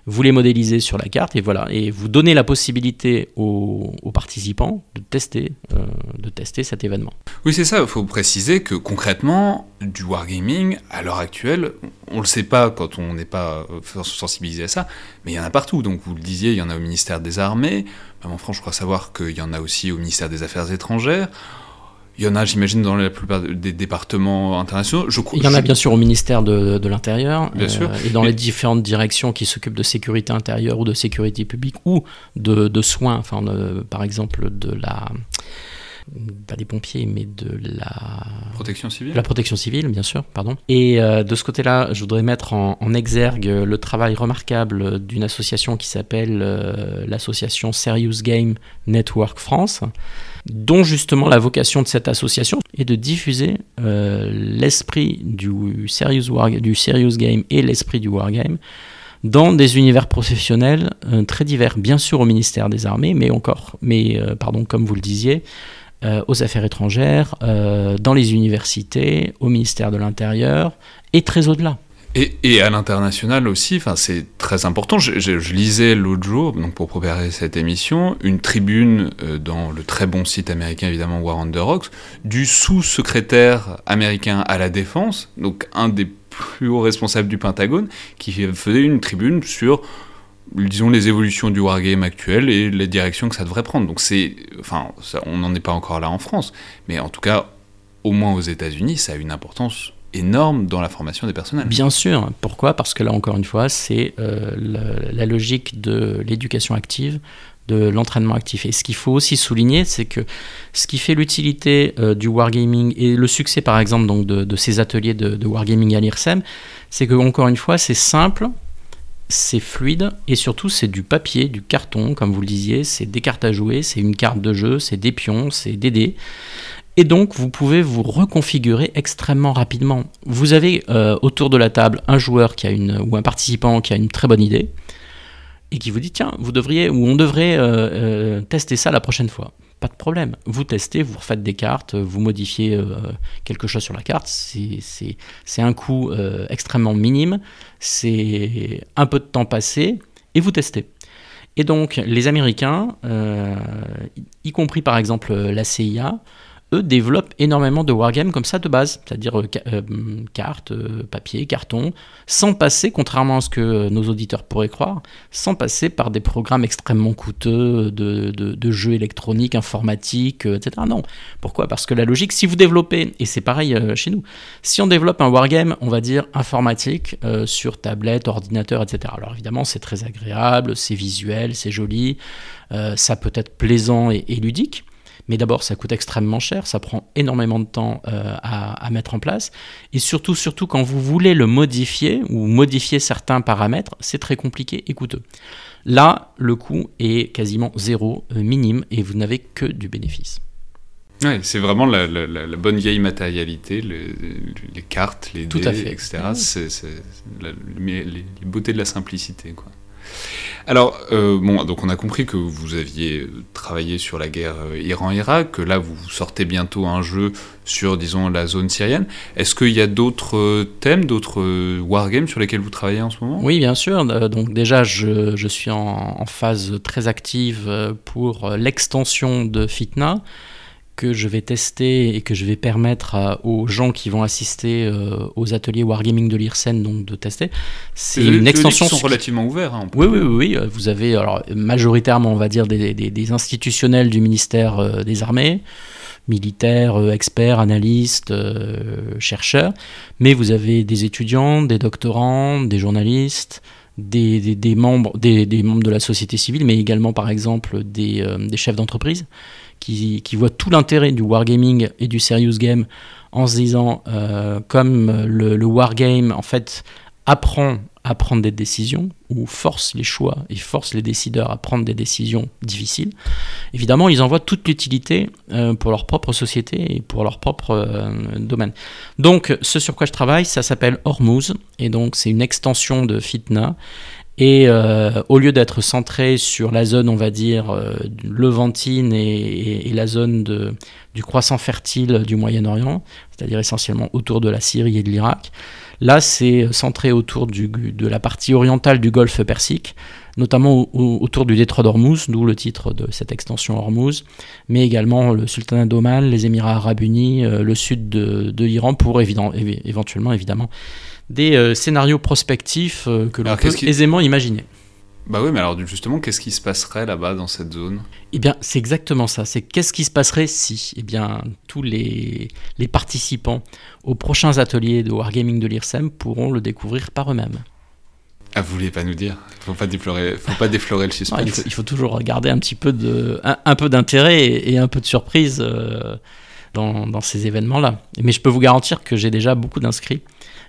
Vous les modélisez sur la carte et voilà, et vous donnez la possibilité aux, participants de tester, euh, de tester cet événement.
Oui, c'est ça. Il faut préciser que concrètement, du wargaming, à l'heure actuelle, on le sait pas quand on n'est pas euh, sensibilisé à ça, mais il y en a partout. Donc, vous le disiez, il y en a au ministère des Armées. Même en France, je crois savoir qu'il y en a aussi au ministère des Affaires étrangères. Il y en a, j'imagine, dans la plupart des départements internationaux. Je,
Il y en a
je-
bien sûr au ministère de, de l'Intérieur
Bien sûr.
et dans
Mais-
les différentes directions qui s'occupent de sécurité intérieure ou de sécurité publique ou de, de soins, enfin, de- par exemple de la pas des pompiers, mais de la
Protection civile
la protection civile, bien sûr, pardon. Et euh, de ce côté-là, je voudrais mettre en, en exergue le travail remarquable d'une association qui s'appelle euh, l'association Serious Game Network France, dont justement la vocation de cette association est de diffuser euh, l'esprit du serious, war, du serious game et l'esprit du wargame dans des univers professionnels euh, très divers, bien sûr au ministère des Armées, mais encore, mais euh, pardon, comme vous le disiez, euh, aux affaires étrangères, euh, dans les universités, au ministère de l'Intérieur et très au-delà.
Et, à l'international aussi, c'est très important. Je lisais l'autre jour, donc pour préparer cette émission, une tribune euh, dans le très bon site américain, évidemment, War on the Rocks, du sous-secrétaire américain à la défense, donc un des plus hauts responsables du Pentagone, qui faisait une tribune sur, disons, les évolutions du wargame actuel et les directions que ça devrait prendre. Donc c'est, enfin, on n'en est pas encore là en France, mais en tout cas, au moins aux États-Unis, ça a une importance énorme dans la formation des personnels.
Bien sûr. Pourquoi? Parce que là, encore une fois, c'est euh, la, la logique de l'éducation active, de l'entraînement actif. Et ce qu'il faut aussi souligner, c'est que ce qui fait l'utilité euh, du wargaming et le succès, par exemple, donc, de, de ces ateliers de, de wargaming à l'IRSEM, c'est que, encore une fois, c'est simple, c'est fluide et surtout c'est du papier, du carton, comme vous le disiez, c'est des cartes à jouer, c'est une carte de jeu, c'est des pions, c'est des dés. Et donc, vous pouvez vous reconfigurer extrêmement rapidement. Vous avez euh, autour de la table un joueur qui a une, ou un participant qui a une très bonne idée et qui vous dit tiens, vous devriez ou on devrait euh, euh, tester ça la prochaine fois. Pas de problème. Vous testez, vous refaites des cartes, vous modifiez euh, quelque chose sur la carte. C'est- un coût euh, extrêmement minime. C'est un peu de temps passé et vous testez. Et donc, les Américains, euh, y compris par exemple la CIA, eux développent énormément de wargames comme ça de base, c'est-à-dire euh, euh, cartes, euh, papier, carton, sans passer, contrairement à ce que nos auditeurs pourraient croire, sans passer par des programmes extrêmement coûteux de, jeux électroniques, informatiques, etc. Non. Pourquoi? Parce que la logique, si vous développez, et c'est pareil chez nous, si on développe un wargame, on va dire informatique, sur tablette, ordinateur, etc. Alors évidemment, c'est très agréable, c'est visuel, c'est joli, ça peut être plaisant et- et ludique. Mais d'abord, ça coûte extrêmement cher, ça prend énormément de temps euh, à, à mettre en place. Et surtout, surtout quand vous voulez le modifier ou modifier certains paramètres, c'est très compliqué et coûteux. Là, le coût est quasiment zéro, euh, minime, et vous n'avez que du bénéfice.
Ouais, c'est vraiment la, la- la- la bonne vieille matérialité, le- les cartes, les
Tout
dés,
à fait.
etc. C'est c'est la- les, les beautés de la simplicité. Quoi. Alors, euh, bon, donc on a compris que vous aviez euh, travaillé sur la guerre euh, Iran-Irak, que là vous sortez bientôt un jeu sur, disons, la zone syrienne. Est-ce qu'il y a d'autres thèmes, d'autres wargames sur lesquels vous travaillez en ce moment?
Oui, bien sûr. Donc déjà, je, suis en, phase très active pour l'extension de Fitna que je vais tester et que je vais permettre à- aux gens qui vont assister euh, aux ateliers Wargaming de l'IRSEN donc de tester. C'est une
les
extension
sont relativement ouverts. hein,
Oui, oui, oui, oui. euh, Vous avez alors majoritairement, on va dire, des, des- des institutionnels du ministère euh, des Armées, militaires, experts, analystes, chercheurs, mais vous avez des étudiants, des doctorants, des journalistes, des, membres, des, membres de la société civile, mais également par exemple des, chefs d'entreprise qui, voient tout l'intérêt du wargaming et du serious game en se disant comme le, le wargame en fait apprend à prendre des décisions ou force les choix et force les décideurs à prendre des décisions difficiles, évidemment, ils en voient toute l'utilité euh, pour leur propre société et pour leur propre euh, domaine. Donc, ce sur quoi je travaille, ça s'appelle Hormuz, et donc c'est une extension de Fitna. Et euh, au lieu d'être centré sur la zone, on va dire, levantine et, la zone du croissant fertile du Moyen-Orient, c'est-à-dire essentiellement autour de la Syrie et de l'Irak, Là, c'est centré autour de la partie orientale du golfe Persique, notamment autour du détroit d'Ormuz, d'où le titre de cette extension Hormuz, mais également le sultanat d'Oman, les Émirats arabes unis, euh, le sud de, l'Iran, pour éventuellement évidemment des euh, scénarios prospectifs euh, que l'on peut aisément imaginer.
Bah oui, mais alors justement, qu'est-ce qui se passerait là-bas dans cette zone?
Eh bien, c'est exactement ça. C'est qu'est-ce qui se passerait si, eh bien, tous les, les participants aux prochains ateliers de Wargaming de l'IRSEM pourront le découvrir par eux-mêmes.
Ah, vous voulez pas nous dire? Faut pas déflorer, faut pas déflorer le suspense.
il, faut, toujours garder un petit peu de, un, peu d'intérêt et, un peu de surprise euh, dans, dans, ces événements-là. Mais je peux vous garantir que j'ai déjà beaucoup d'inscrits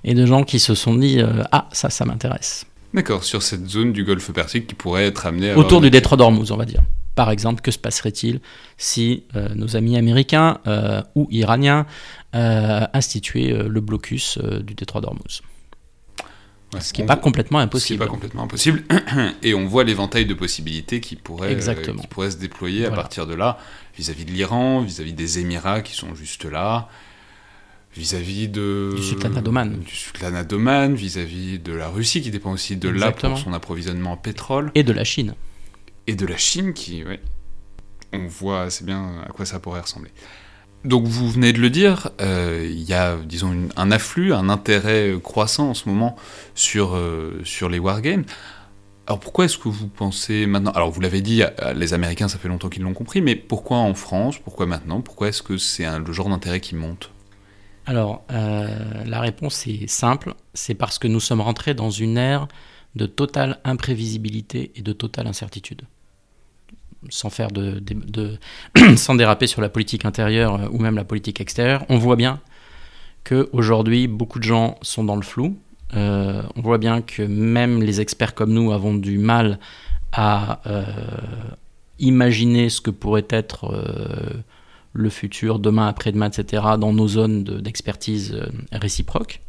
et de gens qui se sont dit euh, ah ça, ça m'intéresse.
D'accord, sur cette zone du golfe Persique qui pourrait être amenée
à... Autour du détroit d'Ormuz, on va dire. Par exemple, que se passerait-il si euh, nos amis américains euh, ou iraniens instituaient le blocus du détroit d'Ormuz? Ce qui n'est pas complètement impossible.
Ce qui pas complètement impossible. Et on voit l'éventail de possibilités qui pourraient, qui pourraient se déployer à partir de là, vis-à-vis de l'Iran, vis-à-vis des Émirats qui sont juste là, vis-à-vis de
du sultanat
du sultanat d'Oman, vis-à-vis de la Russie qui dépend aussi de là pour son approvisionnement en pétrole.
Et de la Chine.
Et de la Chine qui, ouais, on voit assez bien à quoi ça pourrait ressembler. Donc vous venez de le dire, euh, il y a disons un afflux, un intérêt croissant en ce moment sur euh, sur les wargames. Alors pourquoi est-ce que vous pensez maintenant Alors vous l'avez dit, les Américains, ça fait longtemps qu'ils l'ont compris, mais pourquoi en France Pourquoi maintenant Pourquoi est-ce que c'est le genre d'intérêt qui monte?
Alors, euh, la réponse est simple, c'est parce que nous sommes rentrés dans une ère de totale imprévisibilité et de totale incertitude. Sans faire de, sans déraper sur la politique intérieure euh, ou même la politique extérieure, on voit bien qu'aujourd'hui, beaucoup de gens sont dans le flou. Euh, on voit bien que même les experts comme nous avons du mal à imaginer ce que pourrait être le futur, demain, après-demain, etc., dans nos zones d'expertise euh, réciproque.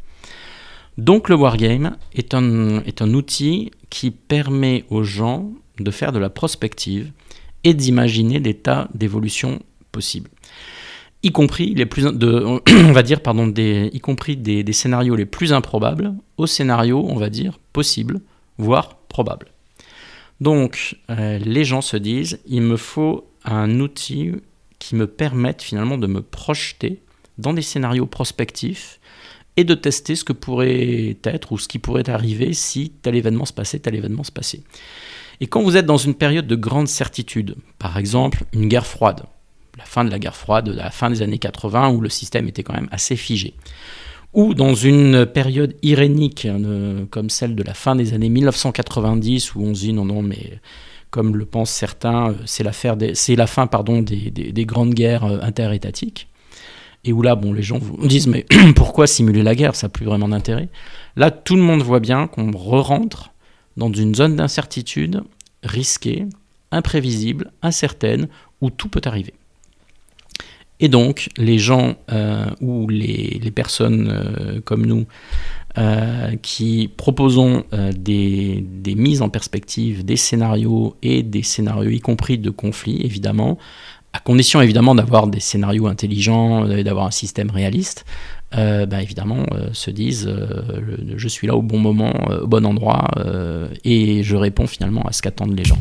Donc le wargame est un, est un outil qui permet aux gens de faire de la prospective et d'imaginer des tas d'évolutions possibles. Y compris les plus on va dire pardon, des, y compris des, scénarios les plus improbables aux scénarios, on va dire, possibles, voire probables. Donc euh, les gens se disent, il me faut un outil qui me permettent finalement de me projeter dans des scénarios prospectifs et de tester ce que pourrait être ou ce qui pourrait arriver si tel événement se passait, tel événement se passait. Et quand vous êtes dans une période de grande certitude, par exemple une guerre froide, la fin de la guerre froide, la fin des années 80 où le système était quand même assez figé, ou dans une période irénique euh, comme celle de la fin des années 1990 où on se dit non non mais comme le pensent certains, euh, c'est la fin pardon, des, grandes guerres euh, interétatiques. Et où là, bon, les gens vous disent mais pourquoi simuler la guerre? Ça n'a plus vraiment d'intérêt. Là, tout le monde voit bien qu'on re-rentre dans une zone d'incertitude risquée, imprévisible, incertaine, où tout peut arriver. Et donc, les gens euh, ou les, personnes comme nous euh, qui proposons euh, des, mises en perspective, des scénarios et des scénarios y compris de conflits, évidemment, à condition évidemment d'avoir des scénarios intelligents et d'avoir un système réaliste. Euh, bah, évidemment, se disent je suis là au bon moment, au bon endroit, et je réponds finalement à ce qu'attendent les gens.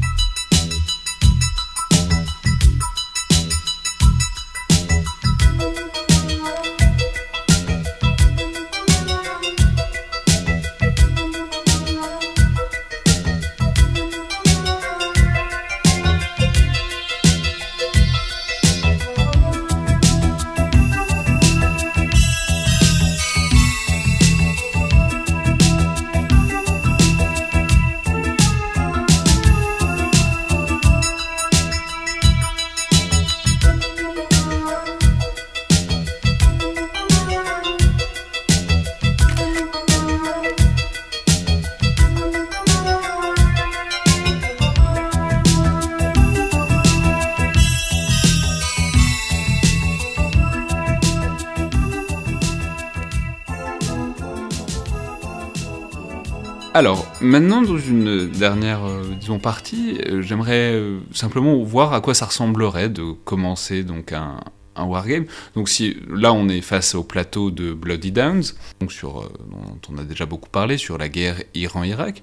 Maintenant, dans une dernière, euh, disons, partie, euh, j'aimerais euh, simplement voir à quoi ça ressemblerait de commencer donc un, wargame. Donc si là on est face au plateau de Bloody Downs, donc sur, dont on a déjà beaucoup parlé, sur la guerre Iran-Irak.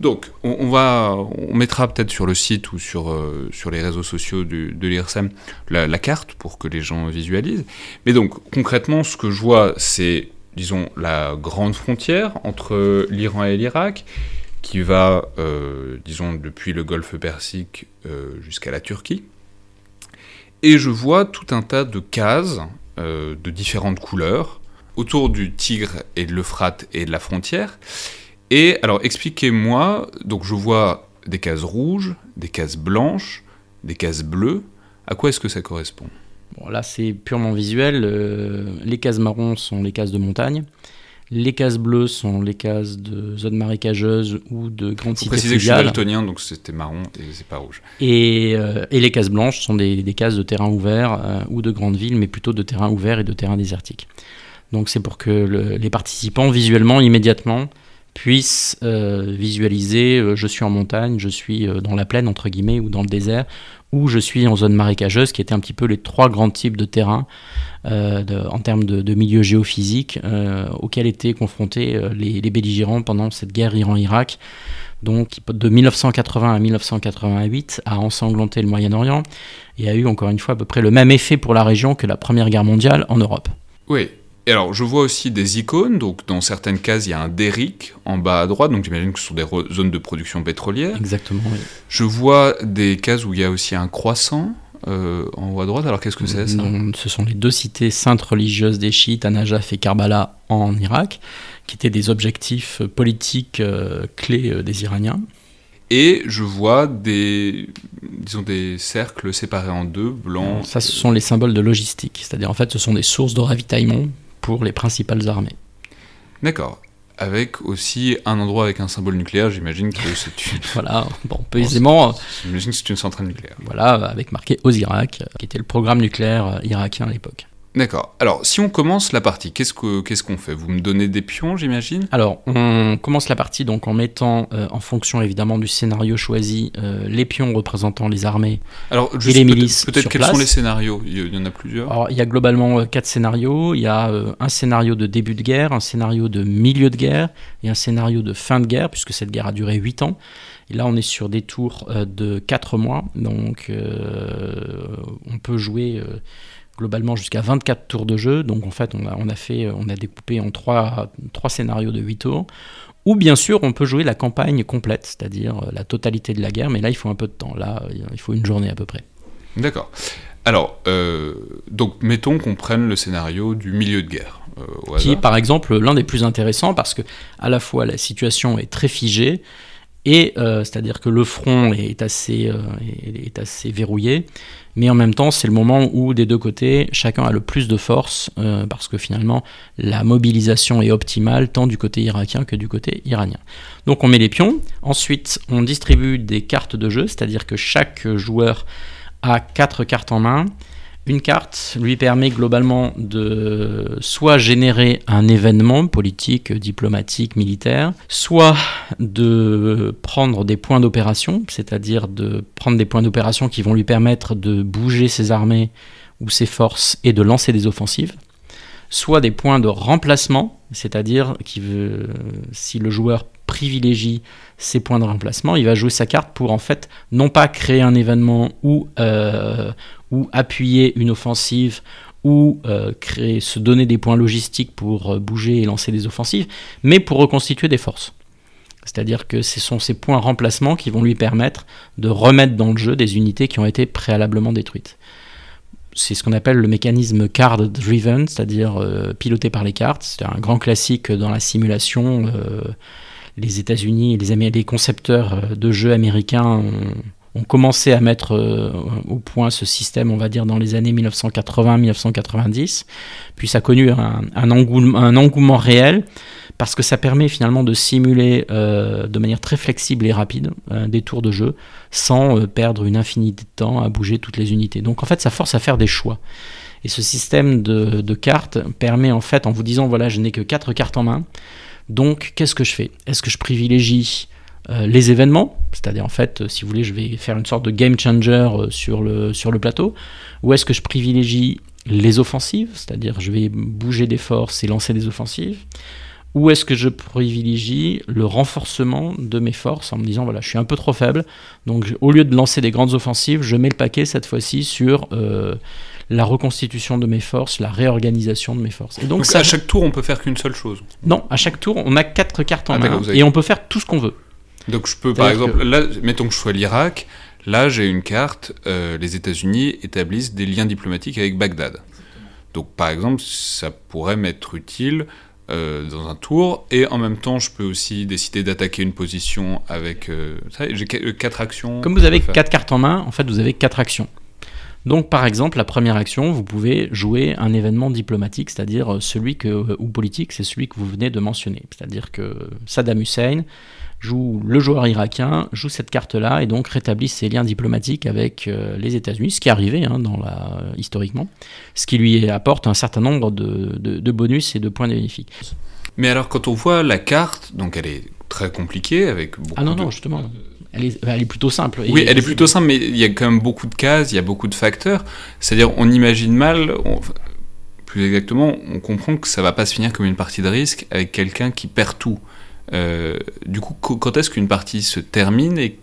Donc on, va, on mettra peut-être sur le site ou sur, sur les réseaux sociaux de l'IRSEM la, la carte pour que les gens visualisent. Mais donc concrètement ce que je vois c'est, disons, la grande frontière entre l'Iran et l'Irak qui va, euh, disons, depuis le golfe Persique euh, jusqu'à la Turquie. Et je vois tout un tas de cases euh, de différentes couleurs autour du Tigre et de l'Euphrate et de la frontière. Et alors expliquez-moi, donc je vois des cases rouges, des cases blanches, des cases bleues. À quoi est-ce que ça correspond?
Bon, là, c'est purement visuel. les cases marrons sont les cases de montagne. Les cases bleues sont les cases de zones marécageuses ou de grandes cités
préciser que je suis daltonien, donc c'était marron et c'est pas rouge.
Et, euh, et les cases blanches sont des, des cases de terrain ouvert euh, ou de grandes villes, mais plutôt de terrain ouvert et de terrain désertique. Donc c'est pour que le- les participants, visuellement, immédiatement, puissent euh, visualiser je suis en montagne, je suis dans la plaine, entre guillemets, ou dans le désert, ou je suis en zone marécageuse, qui étaient un petit peu les trois grands types de terrains euh, en termes de, de milieu géophysique euh, auxquels étaient confrontés euh, les, les belligérants pendant cette guerre Iran-Irak donc de 1980 à 1988 a ensanglanté le Moyen-Orient et a eu encore une fois à peu près le même effet pour la région que la Première Guerre mondiale en Europe.
Oui. Et alors, je vois aussi des icônes. Donc, dans certaines cases, il y a un derrick en bas à droite. Donc, j'imagine que ce sont des zones de production pétrolière.
Exactement. oui.
Je vois des cases où il y a aussi un croissant euh, en haut à droite. Alors, qu'est-ce que c'est ça?
Ce sont les deux cités saintes religieuses des chiites, An-Najaf et Karbala en Irak, qui étaient des objectifs politiques euh, clés euh, des Iraniens.
Et je vois des, disons, des cercles séparés en deux, blancs.
Ça, ce sont les symboles de logistique, c'est-à-dire en fait, ce sont des sources de ravitaillement pour les principales armées.
D'accord. Avec aussi un endroit avec un symbole nucléaire. J'imagine que c'est une,
Voilà, bon, on peut aisément,
j'imagine que c'est une centrale nucléaire.
voilà, avec marqué Osirak, euh, qui était le programme nucléaire euh, irakien à l'époque.
D'accord. Alors, si on commence la partie, qu'est-ce que qu'est-ce qu'on fait? Vous me donnez des pions, j'imagine?
Alors, on commence la partie donc en mettant, euh, en fonction évidemment du scénario choisi, euh, les pions représentant les armées.
Alors,
les milices
peut-être quels
place.
sont les scénarios? Il y en a plusieurs.
Alors, il y a globalement euh, quatre scénarios. Il y a un scénario de début de guerre, un scénario de milieu de guerre et un scénario de fin de guerre, puisque cette guerre a duré 8 ans. Et là, on est sur des tours de 4 mois. Donc, on peut jouer globalement jusqu'à 24 tours de jeu. Donc, en fait, on a, on a, fait, on a découpé en 3, trois scénarios de 8 tours. Ou bien sûr, on peut jouer la campagne complète, c'est-à-dire euh, la totalité de la guerre, mais là, il faut un peu de temps. Là, il faut une journée à peu près.
D'accord. Alors, euh, donc, mettons qu'on prenne le scénario du milieu de guerre. euh,
qui est par exemple l'un des plus intéressants parce que à la fois la situation est très figée et euh, c'est-à-dire que le front est assez, est assez verrouillé, mais en même temps c'est le moment où des deux côtés chacun a le plus de force euh, parce que finalement la mobilisation est optimale tant du côté irakien que du côté iranien. Donc on met les pions, ensuite on distribue des cartes de jeu, c'est-à-dire que chaque joueur a quatre cartes en main. Une carte lui permet globalement de soit générer un événement politique, diplomatique, militaire, soit de prendre des points d'opération, c'est-à-dire de prendre des points d'opération qui vont lui permettre de bouger ses armées ou ses forces et de lancer des offensives, soit des points de remplacement, c'est-à-dire qui veut, si le joueur privilégie ces points de remplacement, il va jouer sa carte pour en fait non pas créer un événement ou, euh, ou appuyer une offensive ou euh, créer, se donner des points logistiques pour euh, bouger et lancer des offensives, mais pour reconstituer des forces. C'est-à-dire que ce sont ces points remplacement qui vont lui permettre de remettre dans le jeu des unités qui ont été préalablement détruites. C'est ce qu'on appelle le mécanisme card driven, c'est-à-dire piloté par les cartes. C'est un grand classique dans la simulation. Les États-Unis les, les concepteurs euh, de jeux américains ont, commencé à mettre euh, au point ce système, on va dire, dans les années 1980-1990. Puis ça a connu un, engouement, réel parce que ça permet finalement de simuler euh, de manière très flexible et rapide des tours de jeu sans perdre une infinité de temps à bouger toutes les unités. Donc en fait, ça force à faire des choix. Et ce système de, de cartes permet en fait, en vous disant voilà, je n'ai que 4 cartes en main, Donc, qu'est-ce que je fais? Est-ce que je privilégie euh, les événements, c'est-à-dire en fait, si vous voulez, je vais faire une sorte de game changer sur le, sur le plateau, ou est-ce que je privilégie les offensives, c'est-à-dire je vais bouger des forces et lancer des offensives, ou est-ce que je privilégie le renforcement de mes forces en me disant voilà je suis un peu trop faible. Donc au lieu de lancer des grandes offensives je mets le paquet cette fois-ci sur euh, la reconstitution de mes forces la réorganisation de mes forces
et donc, à chaque tour on peut faire qu'une seule chose
non à chaque tour on a quatre cartes en ah, main et on peut faire tout ce qu'on veut
donc je peux par exemple là mettons que je sois l'Irak là j'ai une carte euh, les États-Unis établissent des liens diplomatiques avec Bagdad donc par exemple ça pourrait m'être utile euh, dans un tour, et en même temps, je peux aussi décider d'attaquer une position avec. Euh, j'ai quatre actions.
Comme vous avez quatre cartes en main, en fait, vous avez quatre actions. Donc, par exemple, la première action, vous pouvez jouer un événement diplomatique, c'est-à-dire celui que, ou politique, c'est celui que vous venez de mentionner. C'est-à-dire que Saddam Hussein joue le joueur irakien, joue cette carte-là et donc rétablit ses liens diplomatiques avec euh, les États-Unis, ce qui est arrivé hein, dans la, historiquement, ce qui lui apporte un certain nombre de, bonus et de points bénéfiques.
Mais alors quand on voit la carte, donc elle est très compliquée avec beaucoup
Ah non, non, justement. Elle est, elle est, plutôt simple.
Oui, elle est plutôt simple, mais il y a quand même beaucoup de cases, il y a beaucoup de facteurs. C'est-à-dire, on imagine mal, plus exactement, on comprend que ça va pas se finir comme une partie de risque avec quelqu'un qui perd tout. Euh, du coup, quand est-ce qu'une partie se termine et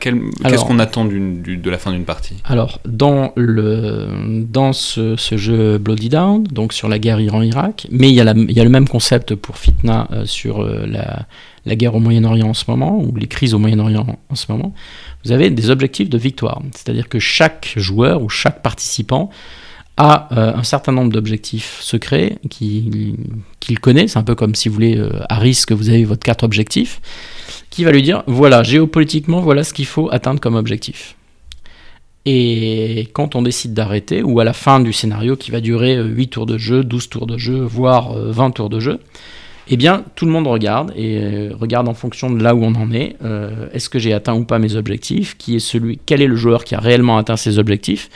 qu'est-ce qu'on attend de la fin d'une partie?
Alors, dans, le, dans ce, jeu Bloody Down, donc sur la guerre Iran-Irak, mais il y, a il y, a le même concept pour Fitna euh, sur euh, la, la, guerre au Moyen-Orient en ce moment, ou les crises au Moyen-Orient en ce moment, vous avez des objectifs de victoire. C'est-à-dire que chaque joueur ou chaque participant a euh, un certain nombre d'objectifs secrets qu'il connaît. C'est un peu comme si vous voulez, euh, à risque, vous avez votre carte objectif, qui va lui dire voilà, géopolitiquement, voilà ce qu'il faut atteindre comme objectif. Et quand on décide d'arrêter, ou à la fin du scénario qui va durer 8 euh, tours de jeu, 12 tours de jeu, voire 20 tours de jeu, eh bien, tout le monde regarde et regarde en fonction de là où on en est. Est-ce que j'ai atteint ou pas mes objectifs? Qui est celui Quel est le joueur qui a réellement atteint ses objectifs?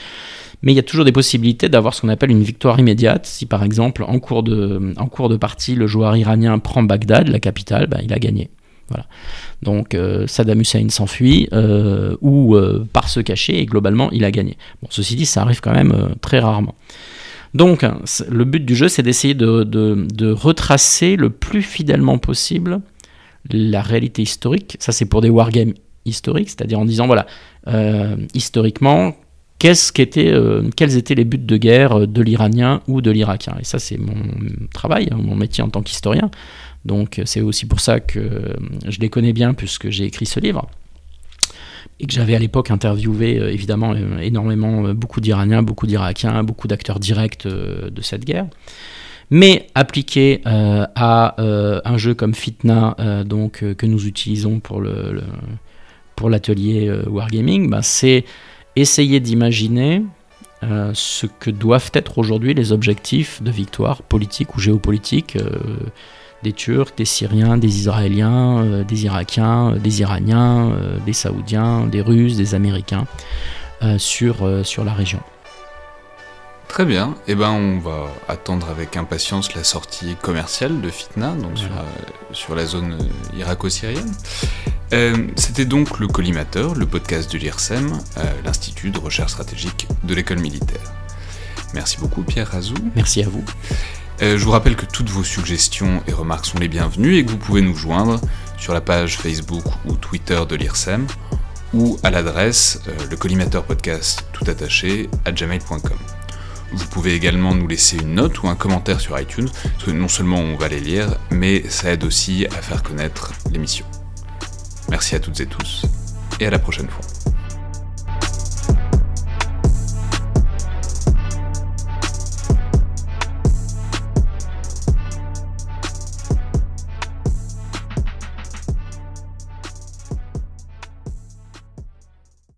Mais il y a toujours des possibilités d'avoir ce qu'on appelle une victoire immédiate. Si par exemple, en cours de, partie, le joueur iranien prend Bagdad, la capitale, ben, il a gagné. Donc euh, Saddam Hussein s'enfuit euh, ou euh, part se cacher et globalement il a gagné. Bon, ceci dit, ça arrive quand même très rarement. Donc le but du jeu, c'est d'essayer de, retracer le plus fidèlement possible la réalité historique. Ça, c'est pour des wargames historiques, c'est-à-dire en disant voilà, historiquement, qu'est-ce euh, quels étaient les buts de guerre euh, de l'Iranien ou de l'Irakien. Et ça, c'est mon travail, hein, mon métier en tant qu'historien. Donc c'est aussi pour ça que euh, je les connais bien puisque j'ai écrit ce livre. Et que j'avais à l'époque interviewé évidemment énormément beaucoup d'Iraniens, beaucoup d'Irakiens, beaucoup d'acteurs directs de cette guerre. Mais appliqué à un jeu comme Fitna, donc, que nous utilisons pour le, pour l'atelier Wargaming, bah, c'est essayer d'imaginer euh, ce que doivent être aujourd'hui les objectifs de victoire politique ou géopolitique euh, des Turcs, des Syriens, des Israéliens, euh, des Irakiens, des Iraniens, des Saoudiens, des Russes, des Américains sur, sur la région.
Très bien, et eh ben on va attendre avec impatience la sortie commerciale de Fitna, donc sur, la zone irako-syrienne. Euh, c'était donc le Collimateur, le podcast de l'IRSEM, euh, l'Institut de recherche stratégique de l'école militaire. Merci beaucoup Pierre Razou.
Merci à vous.
Euh, je vous rappelle que toutes vos suggestions et remarques sont les bienvenues et que vous pouvez nous joindre sur la page Facebook ou Twitter de l'IRSEM ou à l'adresse le collimateur podcast tout attaché à gmail.com. Vous pouvez également nous laisser une note ou un commentaire sur iTunes, parce que non seulement on va les lire, mais ça aide aussi à faire connaître l'émission. Merci à toutes et tous, et à la prochaine fois.